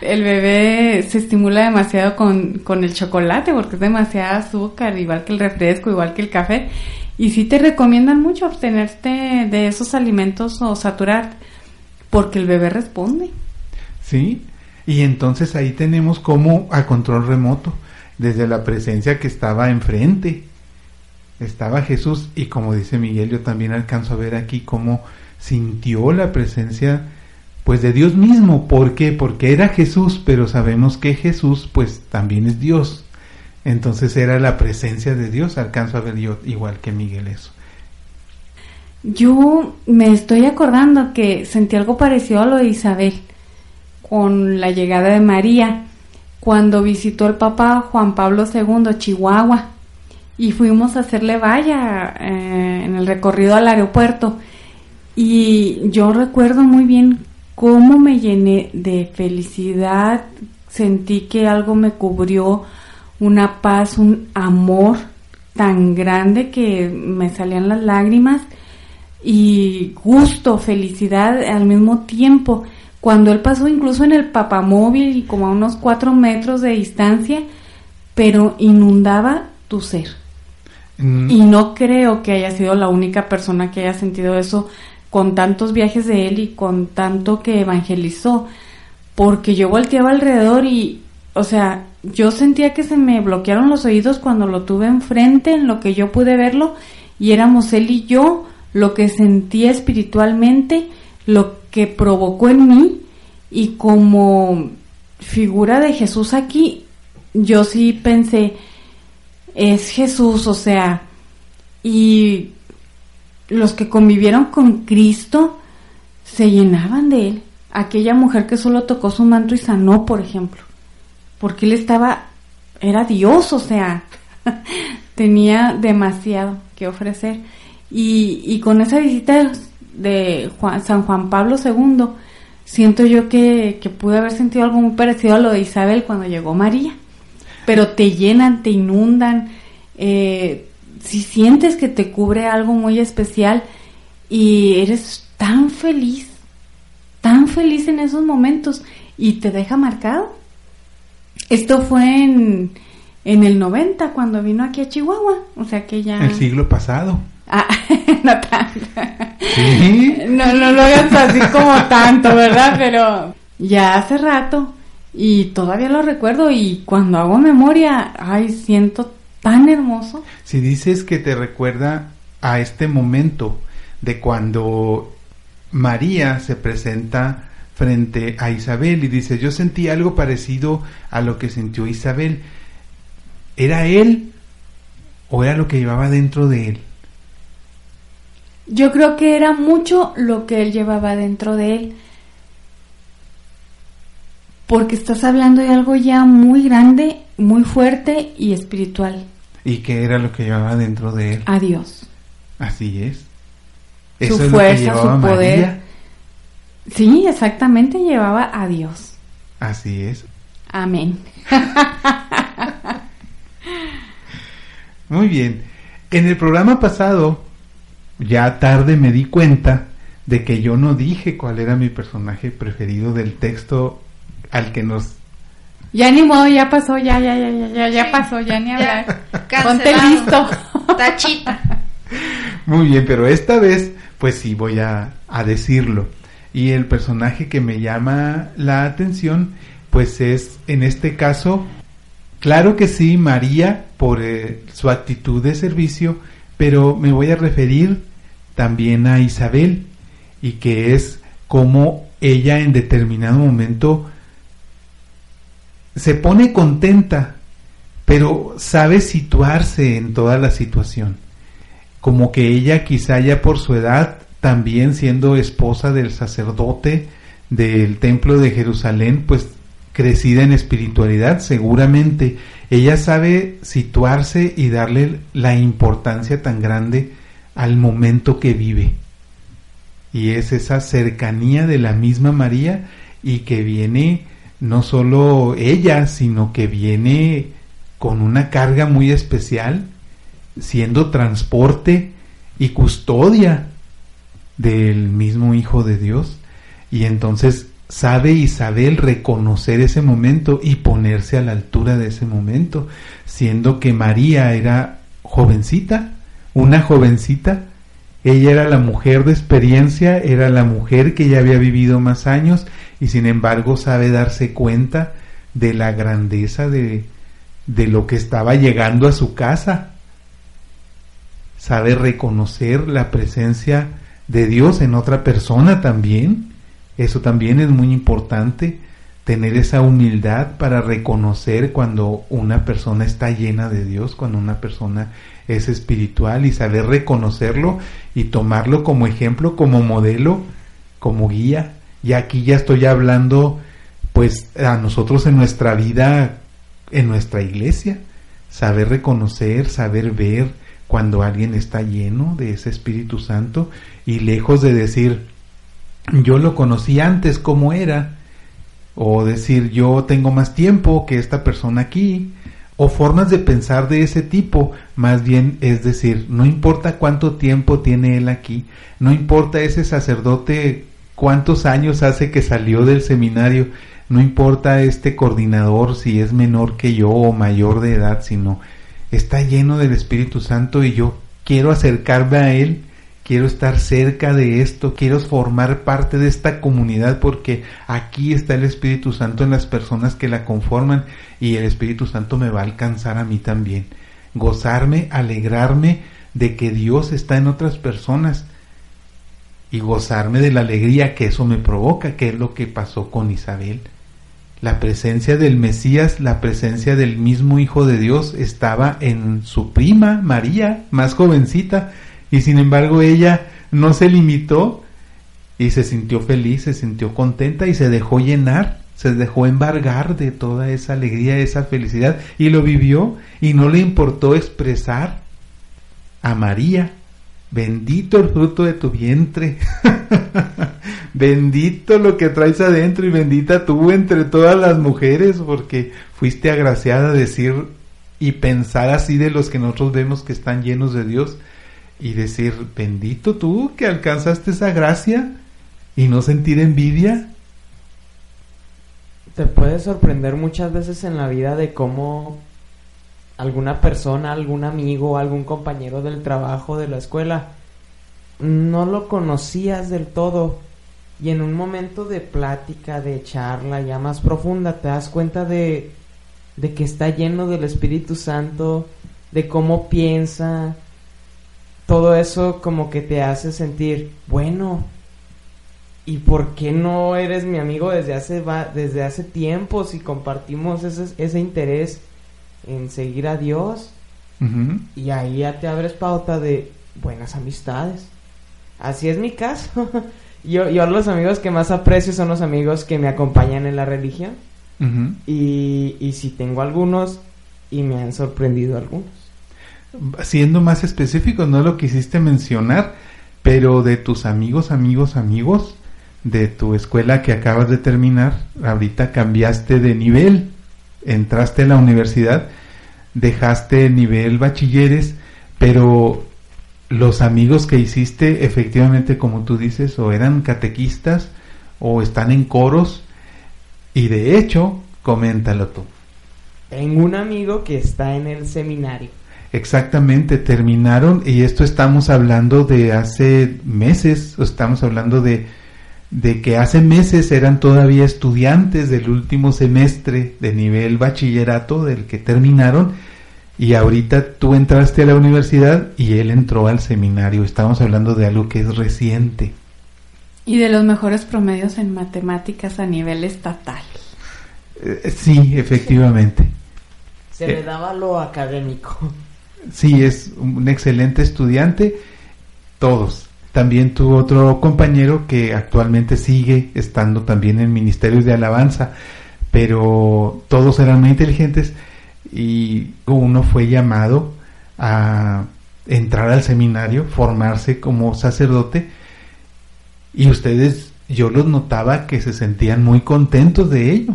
El bebé se estimula demasiado con, con el chocolate porque es demasiado azúcar, igual que el refresco, igual que el café. Y sí te recomiendan mucho abstenerte de esos alimentos o saturar porque el bebé responde. Sí, y entonces ahí tenemos como a control remoto, desde la presencia que estaba enfrente. Estaba Jesús y como dice Miguel, yo también alcanzo a ver aquí cómo sintió la presencia pues de Dios mismo. ¿Por qué? Porque era Jesús, pero sabemos que Jesús pues también es Dios. Entonces era la presencia de Dios. Alcanzo a ver yo igual que Miguel eso. Yo me estoy acordando que sentí algo parecido a lo de Isabel con la llegada de María cuando visitó el Papa Juan Pablo II Chihuahua y fuimos a hacerle valla eh, en el recorrido al aeropuerto y yo recuerdo muy bien cómo me llené de felicidad, sentí que algo me cubrió, una paz, un amor tan grande que me salían las lágrimas. y gusto, felicidad al mismo tiempo. Cuando él pasó incluso en el papamóvil y como a unos cuatro metros de distancia, pero inundaba tu ser. Mm. Y no creo que haya sido la única persona que haya sentido eso con tantos viajes de él y con tanto que evangelizó, porque yo volteaba alrededor y, o sea, yo sentía que se me bloquearon los oídos cuando lo tuve enfrente, en lo que yo pude verlo, y éramos él y yo, lo que sentía espiritualmente, lo que provocó en mí, y como figura de Jesús aquí, yo sí pensé, es Jesús, o sea, y los que convivieron con Cristo se llenaban de él. Aquella mujer que solo tocó su manto y sanó, por ejemplo, porque él estaba, era Dios, o sea, tenía demasiado que ofrecer. Y, y con esa visita de San Juan Pablo II, siento yo que, que pude haber sentido algo muy parecido a lo de Isabel cuando llegó María. Pero te llenan, te inundan, eh, si sientes que te cubre algo muy especial y eres tan feliz, tan feliz en esos momentos y te deja marcado. Esto fue en, en el 90 cuando vino aquí a Chihuahua, o sea que ya... El siglo pasado. Ah, no tanto. No, no lo hagas así como tanto, ¿verdad? Pero ya hace rato y todavía lo recuerdo y cuando hago memoria, ay, siento tan hermoso. Si dices que te recuerda a este momento de cuando María se presenta frente a Isabel y dice, yo sentí algo parecido a lo que sintió Isabel. ¿Era él o era lo que llevaba dentro de él? Yo creo que era mucho lo que él llevaba dentro de él. Porque estás hablando de algo ya muy grande, muy fuerte y espiritual. ¿Y qué era lo que llevaba dentro de él? A Dios. Así es. su fuerza, su poder. Sí, exactamente, llevaba a Dios. Así es. Amén. Muy bien. En el programa pasado, ya tarde me di cuenta de que yo no dije cuál era mi personaje preferido del texto al que nos ya ni modo, ya pasó, ya, ya, ya, ya, ya, ya pasó, ya ni hablar. Ponte listo. Tachita. Muy bien, pero esta vez, pues sí voy a, a decirlo. Y el personaje que me llama la atención, pues es, en este caso, claro que sí, María, por eh, su actitud de servicio, pero me voy a referir también a Isabel, y que es como ella en determinado momento se pone contenta, pero sabe situarse en toda la situación. Como que ella quizá ya por su edad, también siendo esposa del sacerdote del templo de Jerusalén, pues crecida en espiritualidad, seguramente ella sabe situarse y darle la importancia tan grande al momento que vive. Y es esa cercanía de la misma María y que viene no solo ella, sino que viene con una carga muy especial, siendo transporte y custodia del mismo Hijo de Dios. Y entonces sabe Isabel reconocer ese momento y ponerse a la altura de ese momento, siendo que María era jovencita, una jovencita, ella era la mujer de experiencia, era la mujer que ya había vivido más años y sin embargo sabe darse cuenta de la grandeza de, de lo que estaba llegando a su casa. Sabe reconocer la presencia de Dios en otra persona también. Eso también es muy importante, tener esa humildad para reconocer cuando una persona está llena de Dios, cuando una persona es espiritual y saber reconocerlo y tomarlo como ejemplo, como modelo, como guía. Y aquí ya estoy hablando, pues, a nosotros en nuestra vida, en nuestra iglesia, saber reconocer, saber ver cuando alguien está lleno de ese Espíritu Santo y lejos de decir, yo lo conocí antes como era, o decir, yo tengo más tiempo que esta persona aquí, o formas de pensar de ese tipo, más bien es decir, no importa cuánto tiempo tiene él aquí, no importa ese sacerdote cuántos años hace que salió del seminario, no importa este coordinador si es menor que yo o mayor de edad, sino está lleno del Espíritu Santo y yo quiero acercarme a él quiero estar cerca de esto, quiero formar parte de esta comunidad porque aquí está el Espíritu Santo en las personas que la conforman y el Espíritu Santo me va a alcanzar a mí también. Gozarme, alegrarme de que Dios está en otras personas y gozarme de la alegría que eso me provoca, que es lo que pasó con Isabel. La presencia del Mesías, la presencia del mismo Hijo de Dios estaba en su prima María, más jovencita, y sin embargo ella no se limitó y se sintió feliz, se sintió contenta y se dejó llenar, se dejó embargar de toda esa alegría, esa felicidad y lo vivió y no le importó expresar a María, bendito el fruto de tu vientre, bendito lo que traes adentro y bendita tú entre todas las mujeres porque fuiste agraciada a decir y pensar así de los que nosotros vemos que están llenos de Dios y decir, bendito tú que alcanzaste esa gracia y no sentir envidia. Te puede sorprender muchas veces en la vida de cómo alguna persona, algún amigo, algún compañero del trabajo, de la escuela, no lo conocías del todo y en un momento de plática, de charla ya más profunda, te das cuenta de, de que está lleno del Espíritu Santo, de cómo piensa, todo eso como que te hace sentir, bueno, ¿y por qué no eres mi amigo desde hace, desde hace tiempo si compartimos ese, ese interés en seguir a Dios? Y ahí ya te abres pauta de buenas amistades. Así es mi caso. yo, yo los amigos que más aprecio son los amigos que me acompañan en la religión. y, y si tengo algunos y me han sorprendido algunos siendo más específico, no lo quisiste mencionar, pero de tus amigos, amigos, amigos, de tu escuela que acabas de terminar, ahorita cambiaste de nivel, entraste a la universidad, dejaste el nivel bachilleres, pero los amigos que hiciste efectivamente, como tú dices, o eran catequistas o están en coros, y de hecho, coméntalo tú. Tengo un amigo que está en el seminario. Exactamente, terminaron y esto estamos hablando de hace meses, estamos hablando de, de que hace meses eran todavía estudiantes del último semestre de nivel bachillerato del que terminaron y ahorita tú entraste a la universidad y él entró al seminario. Estamos hablando de algo que es reciente. Y de los mejores promedios en matemáticas a nivel estatal. Eh, sí, efectivamente. Se le daba lo académico. Sí, es un excelente estudiante, todos. También tuvo otro compañero que actualmente sigue estando también en ministerios de alabanza, pero todos eran muy inteligentes y uno fue llamado a entrar al seminario, formarse como sacerdote y ustedes, yo los notaba que se sentían muy contentos de ello.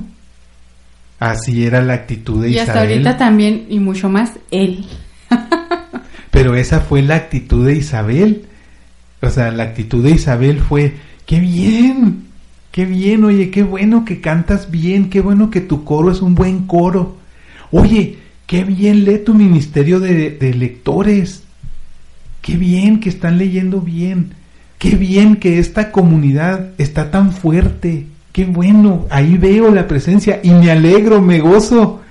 Así era la actitud de y Isabel. Y hasta ahorita también, y mucho más, él. Pero esa fue la actitud de Isabel. O sea, la actitud de Isabel fue, qué bien, qué bien, oye, qué bueno que cantas bien, qué bueno que tu coro es un buen coro. Oye, qué bien lee tu ministerio de, de lectores. Qué bien que están leyendo bien. Qué bien que esta comunidad está tan fuerte. Qué bueno, ahí veo la presencia y me alegro, me gozo.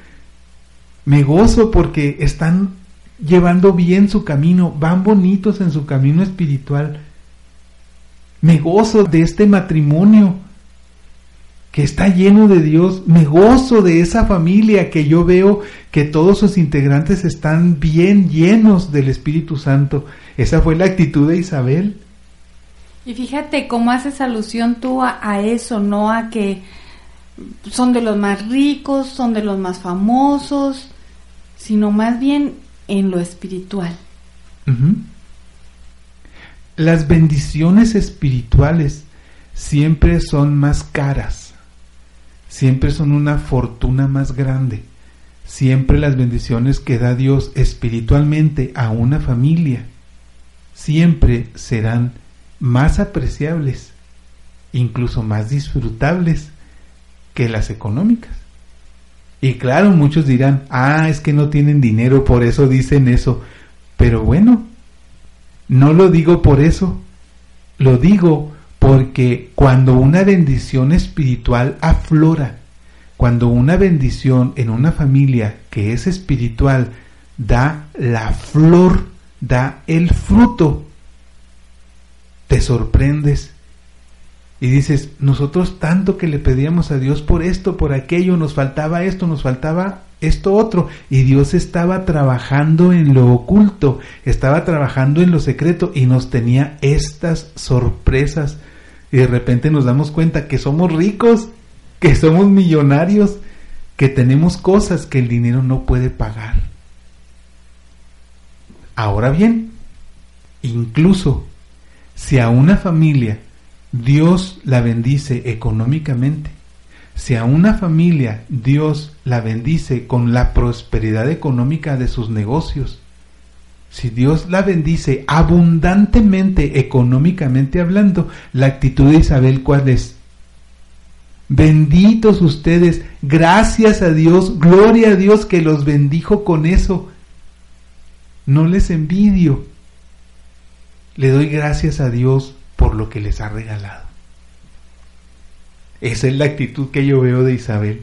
Me gozo porque están llevando bien su camino, van bonitos en su camino espiritual. Me gozo de este matrimonio que está lleno de Dios, me gozo de esa familia que yo veo que todos sus integrantes están bien llenos del Espíritu Santo. Esa fue la actitud de Isabel. Y fíjate cómo haces alusión tú a, a eso, no a que son de los más ricos, son de los más famosos, sino más bien en lo espiritual. Las bendiciones espirituales siempre son más caras, siempre son una fortuna más grande, siempre las bendiciones que da Dios espiritualmente a una familia siempre serán más apreciables, incluso más disfrutables que las económicas. Y claro, muchos dirán, ah, es que no tienen dinero, por eso dicen eso. Pero bueno, no lo digo por eso, lo digo porque cuando una bendición espiritual aflora, cuando una bendición en una familia que es espiritual da la flor, da el fruto, te sorprendes y dices, nosotros tanto que le pedíamos a Dios por esto, por aquello, nos faltaba esto, nos faltaba esto otro, y Dios estaba trabajando en lo oculto, estaba trabajando en lo secreto y nos tenía estas sorpresas. Y de repente nos damos cuenta que somos ricos, que somos millonarios, que tenemos cosas que el dinero no puede pagar. Ahora bien, incluso si a una familia Dios la bendice económicamente, si a una familia Dios la bendice con la prosperidad económica de sus negocios, si Dios la bendice abundantemente económicamente hablando, la actitud de Isabel cuál es? Benditos ustedes, gracias a Dios, gloria a Dios que los bendijo con eso. No les envidio. Le doy gracias a Dios por lo que les ha regalado. Esa es la actitud que yo veo de Isabel.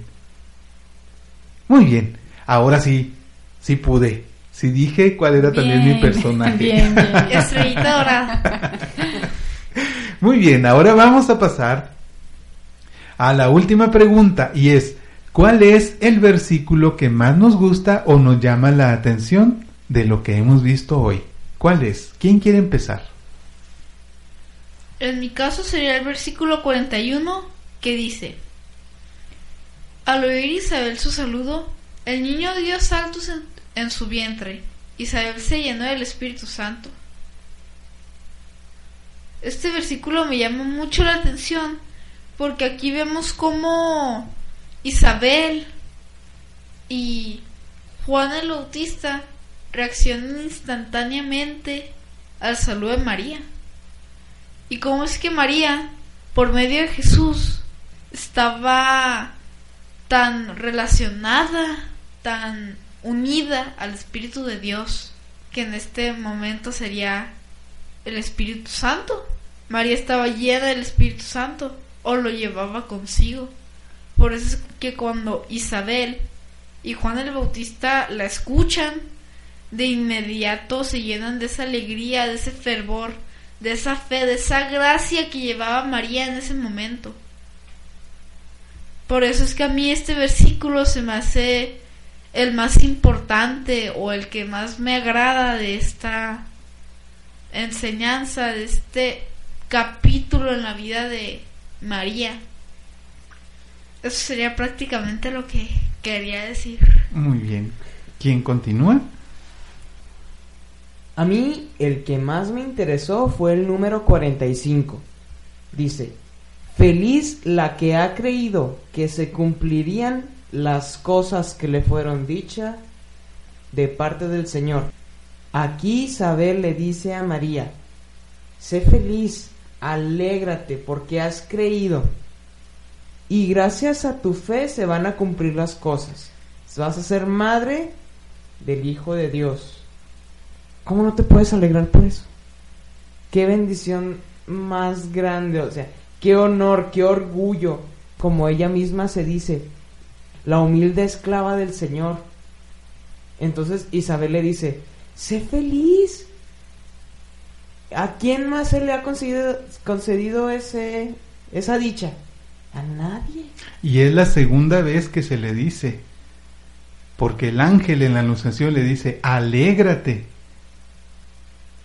Muy bien, ahora sí, sí pude. Sí dije cuál era también mi personaje. Bien, bien. Estrellita dorada. Muy bien, ahora vamos a pasar a la última pregunta y es, ¿cuál es el versículo que más nos gusta o nos llama la atención de lo que hemos visto hoy? ¿Cuál es? ¿Quién quiere empezar? En mi caso sería el versículo 41 que dice, Al oír Isabel su saludo, el niño dio saltos en, su vientre. Isabel se llenó del Espíritu Santo. Este versículo me llama mucho la atención porque aquí vemos cómo Isabel y Juan el Bautista reaccionan instantáneamente al saludo de María. Y cómo es que María, por medio de Jesús, estaba tan relacionada, tan unida al Espíritu de Dios, que en este momento sería el Espíritu Santo. María estaba llena del Espíritu Santo o lo llevaba consigo. Por eso es que cuando Isabel y Juan el Bautista la escuchan, de inmediato se llenan de esa alegría, de ese fervor, de esa fe, de esa gracia que llevaba María en ese momento. Por eso es que a mí este versículo se me hace el más importante o el que más me agrada de esta enseñanza, de este capítulo en la vida de María. Eso sería prácticamente lo que quería decir. Muy bien. ¿Quién continúa? A mí el que más me interesó fue el número 45. Dice, feliz la que ha creído que se cumplirían las cosas que le fueron dichas de parte del Señor. Aquí Isabel le dice a María, sé feliz, alégrate porque has creído. Y gracias a tu fe se van a cumplir las cosas. Vas a ser madre del Hijo de Dios. ¿Cómo no te puedes alegrar por eso? Qué bendición más grande, o sea, qué honor, qué orgullo, como ella misma se dice, la humilde esclava del Señor. Entonces Isabel le dice, sé feliz. ¿A quién más se le ha concedido, concedido ese, esa dicha? A nadie. Y es la segunda vez que se le dice, porque el ángel en la anunciación le dice, alégrate.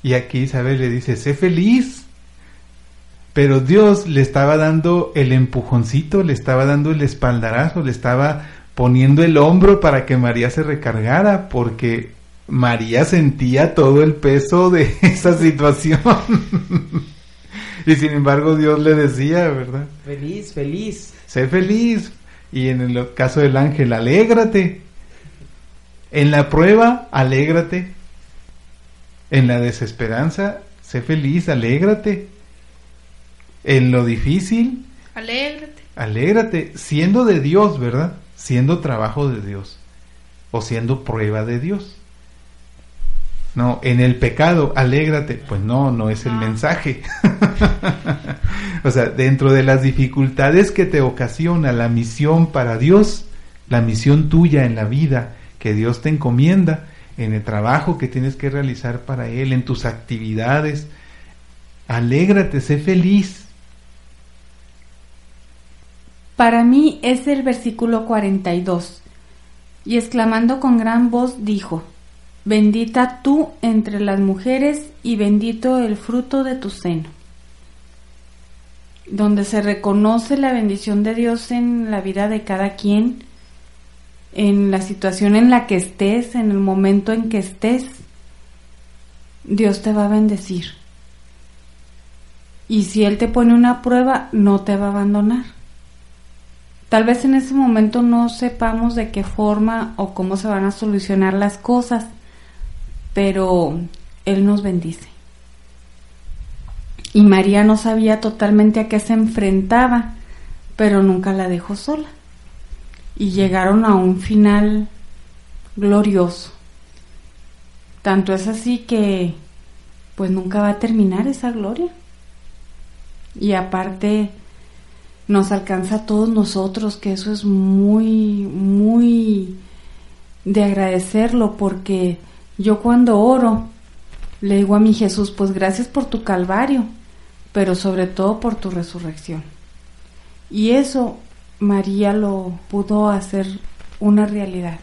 Y aquí Isabel le dice, sé feliz. Pero Dios le estaba dando el empujoncito, le estaba dando el espaldarazo, le estaba poniendo el hombro para que María se recargara, porque María sentía todo el peso de esa situación. y sin embargo Dios le decía, ¿verdad? Feliz, feliz. Sé feliz. Y en el caso del ángel, alégrate. En la prueba, alégrate. En la desesperanza, sé feliz, alégrate. En lo difícil, alégrate. Alégrate, siendo de Dios, ¿verdad? Siendo trabajo de Dios. O siendo prueba de Dios. No, en el pecado, alégrate. Pues no, no es el mensaje. o sea, dentro de las dificultades que te ocasiona la misión para Dios, la misión tuya en la vida que Dios te encomienda, en el trabajo que tienes que realizar para Él, en tus actividades, alégrate, sé feliz. Para mí es el versículo 42. Y exclamando con gran voz dijo, Bendita tú entre las mujeres y bendito el fruto de tu seno. Donde se reconoce la bendición de Dios en la vida de cada quien, en la situación en la que estés, en el momento en que estés, Dios te va a bendecir. Y si Él te pone una prueba, no te va a abandonar. Tal vez en ese momento no sepamos de qué forma o cómo se van a solucionar las cosas, pero Él nos bendice. Y María no sabía totalmente a qué se enfrentaba, pero nunca la dejó sola. Y llegaron a un final glorioso. Tanto es así que pues nunca va a terminar esa gloria. Y aparte nos alcanza a todos nosotros, que eso es muy, muy de agradecerlo porque yo cuando oro, le digo a mi Jesús, pues gracias por tu calvario, pero sobre todo por tu resurrección. Y eso María lo pudo hacer una realidad.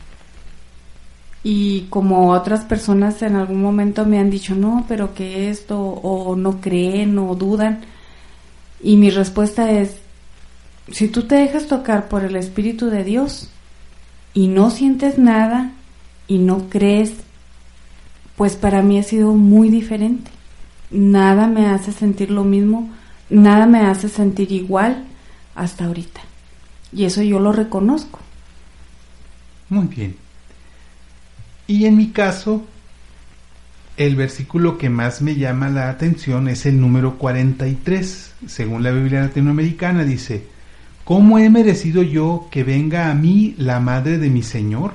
Y como otras personas en algún momento me han dicho, no, pero que esto, o no creen, o dudan. Y mi respuesta es, si tú te dejas tocar por el Espíritu de Dios y no sientes nada y no crees pues para mí ha sido muy diferente. Nada me hace sentir lo mismo, nada me hace sentir igual hasta ahorita. Y eso yo lo reconozco. Muy bien. Y en mi caso, el versículo que más me llama la atención es el número 43. Según la Biblia latinoamericana dice, ¿cómo he merecido yo que venga a mí la madre de mi Señor?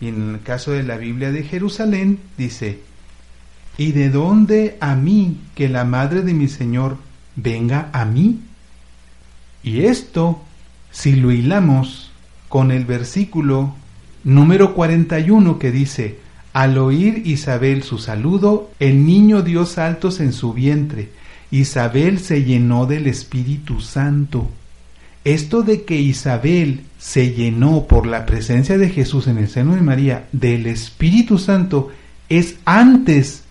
Y en el caso de la Biblia de Jerusalén dice, ¿y de dónde a mí que la madre de mi Señor venga a mí? Y esto, si lo hilamos con el versículo número 41 que dice, al oír Isabel su saludo, el niño dio saltos en su vientre. Isabel se llenó del Espíritu Santo. Esto de que Isabel se llenó por la presencia de Jesús en el seno de María del Espíritu Santo es antes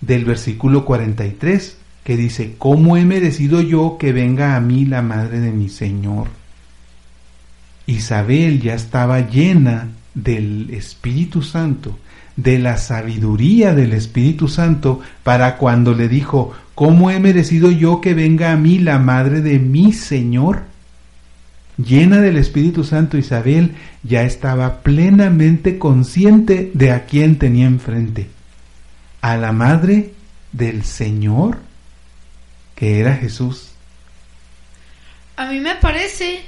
del versículo 43 que dice, ¿cómo he merecido yo que venga a mí la madre de mi Señor? Isabel ya estaba llena del Espíritu Santo, de la sabiduría del Espíritu Santo, para cuando le dijo, ¿Cómo he merecido yo que venga a mí la madre de mi Señor? Llena del Espíritu Santo, Isabel ya estaba plenamente consciente de a quién tenía enfrente. A la madre del Señor, que era Jesús. A mí me parece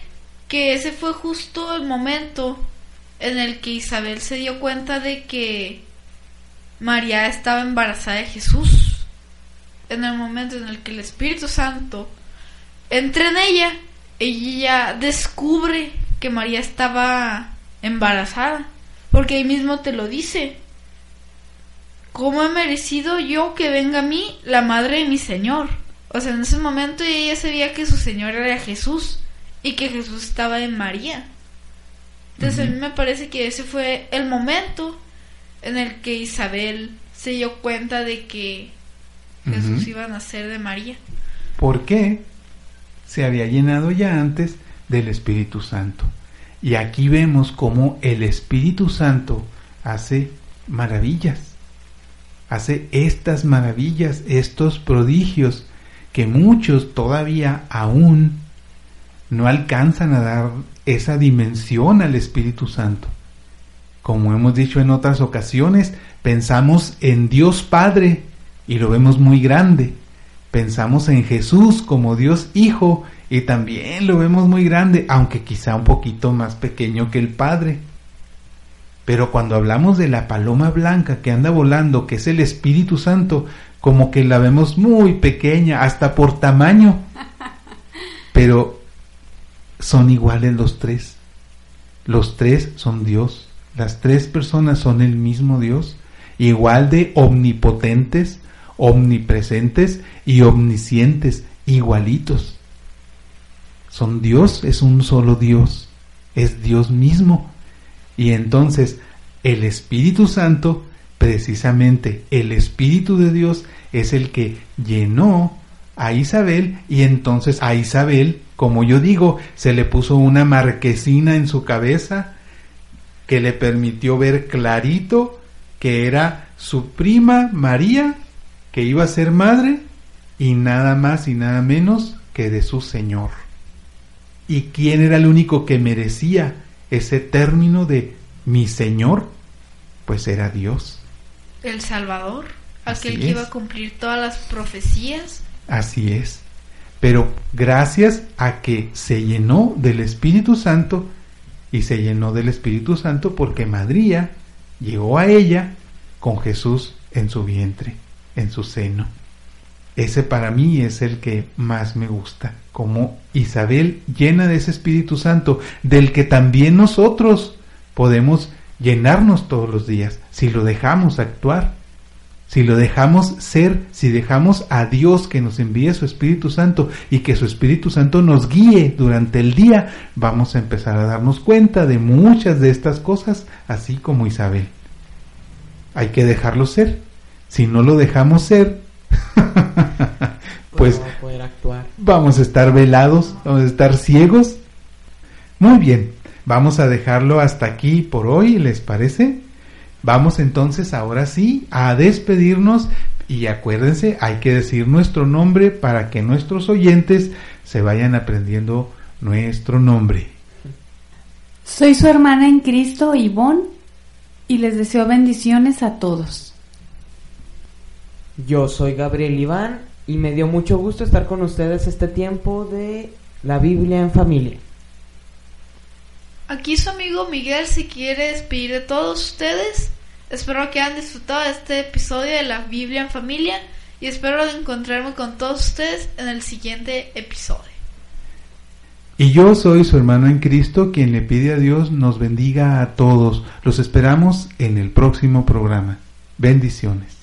que ese fue justo el momento en el que Isabel se dio cuenta de que María estaba embarazada de Jesús en el momento en el que el Espíritu Santo entra en ella, ella descubre que María estaba embarazada, porque ahí mismo te lo dice. ¿Cómo he merecido yo que venga a mí la madre de mi Señor? O sea, en ese momento ella sabía que su Señor era Jesús y que Jesús estaba en María. Entonces a mí me parece que ese fue el momento en el que Isabel se dio cuenta de que Jesús iba a nacer de María. ¿Por qué? Se había llenado ya antes del Espíritu Santo. Y aquí vemos cómo el Espíritu Santo hace maravillas. Hace estas maravillas, estos prodigios que muchos todavía aún no alcanzan a dar esa dimensión al Espíritu Santo. Como hemos dicho en otras ocasiones, pensamos en Dios Padre y lo vemos muy grande. Pensamos en Jesús como Dios Hijo y también lo vemos muy grande, aunque quizá un poquito más pequeño que el Padre. Pero cuando hablamos de la paloma blanca que anda volando, que es el Espíritu Santo, como que la vemos muy pequeña, hasta por tamaño. Pero son iguales los tres. Los tres son Dios. Las tres personas son el mismo Dios, igual de omnipotentes, omnipresentes y omniscientes, igualitos. Son Dios, es un solo Dios, es Dios mismo. Y entonces el Espíritu Santo, precisamente el Espíritu de Dios, es el que llenó a Isabel y entonces a Isabel, como yo digo, se le puso una marquesina en su cabeza que le permitió ver clarito que era su prima María, que iba a ser madre, y nada más y nada menos que de su Señor. ¿Y quién era el único que merecía ese término de mi Señor? Pues era Dios. El Salvador, aquel que iba a cumplir todas las profecías. Así es. Pero gracias a que se llenó del Espíritu Santo, y se llenó del Espíritu Santo porque María llegó a ella con Jesús en su vientre, en su seno. Ese para mí es el que más me gusta, como Isabel llena de ese Espíritu Santo, del que también nosotros podemos llenarnos todos los días, si lo dejamos actuar, si lo dejamos ser, si dejamos a Dios que nos envíe su Espíritu Santo y que su Espíritu Santo nos guíe durante el día, vamos a empezar a darnos cuenta de muchas de estas cosas, así como Isabel. Hay que dejarlo ser. Si no lo dejamos ser, pues vamos a estar velados, vamos a estar ciegos. Muy bien, vamos a dejarlo hasta aquí por hoy, ¿les parece? Vamos entonces ahora sí a despedirnos y acuérdense, hay que decir nuestro nombre para que nuestros oyentes se vayan aprendiendo nuestro nombre. Soy su hermana en Cristo, Ivonne, y les deseo bendiciones a todos. Yo soy Gabriel Iván y me dio mucho gusto estar con ustedes este tiempo de la Biblia en familia. Aquí su amigo Miguel si quiere despedir de todos ustedes. Espero que hayan disfrutado de este episodio de la Biblia en familia y espero encontrarme con todos ustedes en el siguiente episodio. Y yo soy su hermano en Cristo quien le pide a Dios nos bendiga a todos. Los esperamos en el próximo programa. Bendiciones.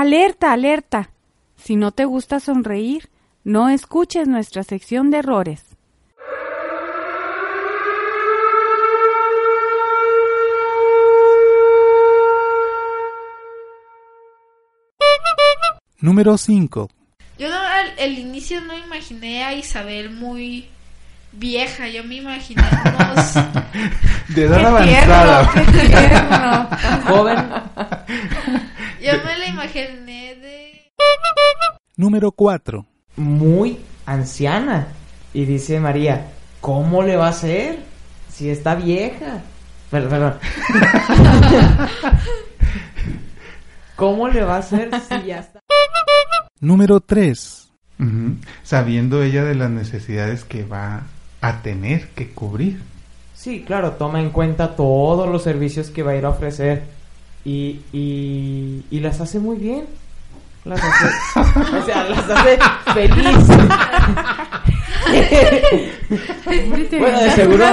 Alerta, alerta. Si no te gusta sonreír, no escuches nuestra sección de errores. Número 5. Yo no, al el inicio no imaginé a Isabel muy vieja, yo me imaginé unos... de edad avanzada. Joven. Yo me la imaginé de... Número 4. Muy anciana. Y dice María, ¿cómo le va a ser? Si está vieja. Perdón, perdón. ¿Cómo le va a hacer si ya está? Número 3. Sabiendo ella de las necesidades que va a tener que cubrir. Sí, claro, toma en cuenta todos los servicios que va a ir a ofrecer y, y, y las hace muy bien. Las hace, o sea, las hace feliz. bueno, de seguro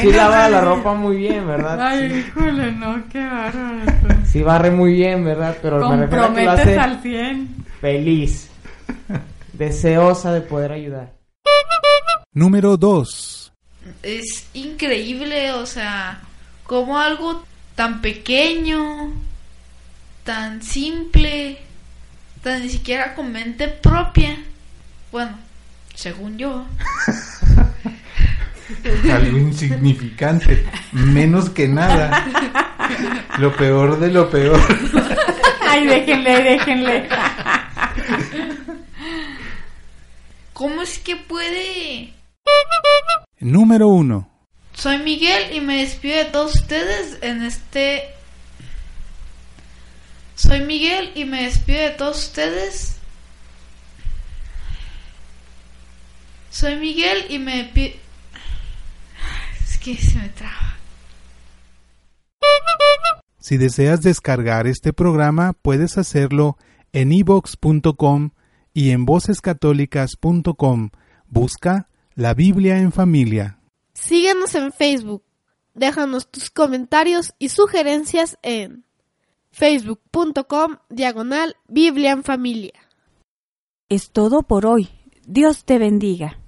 sí lava la ropa muy bien, ¿verdad? Ay, híjole, no, qué bárbaro. Sí barre muy bien, ¿verdad? Pero me refiero a que lo hace al 100. feliz, deseosa de poder ayudar. Número 2. Es increíble, o sea, como algo tan pequeño, tan simple, tan ni siquiera con mente propia. Bueno, según yo. Algo insignificante, menos que nada. Lo peor de lo peor. Ay, déjenle, déjenle. ¿Cómo es que puede? Número 1. Soy Miguel y me despido de todos ustedes en este... Soy Miguel y me despido de todos ustedes. Soy Miguel y me despido... Es que se me traba. Si deseas descargar este programa, puedes hacerlo en ibox.com y en vocescatólicas.com. Busca la Biblia en familia. Síguenos en Facebook. Déjanos tus comentarios y sugerencias en facebook.com diagonal familia. Es todo por hoy. Dios te bendiga.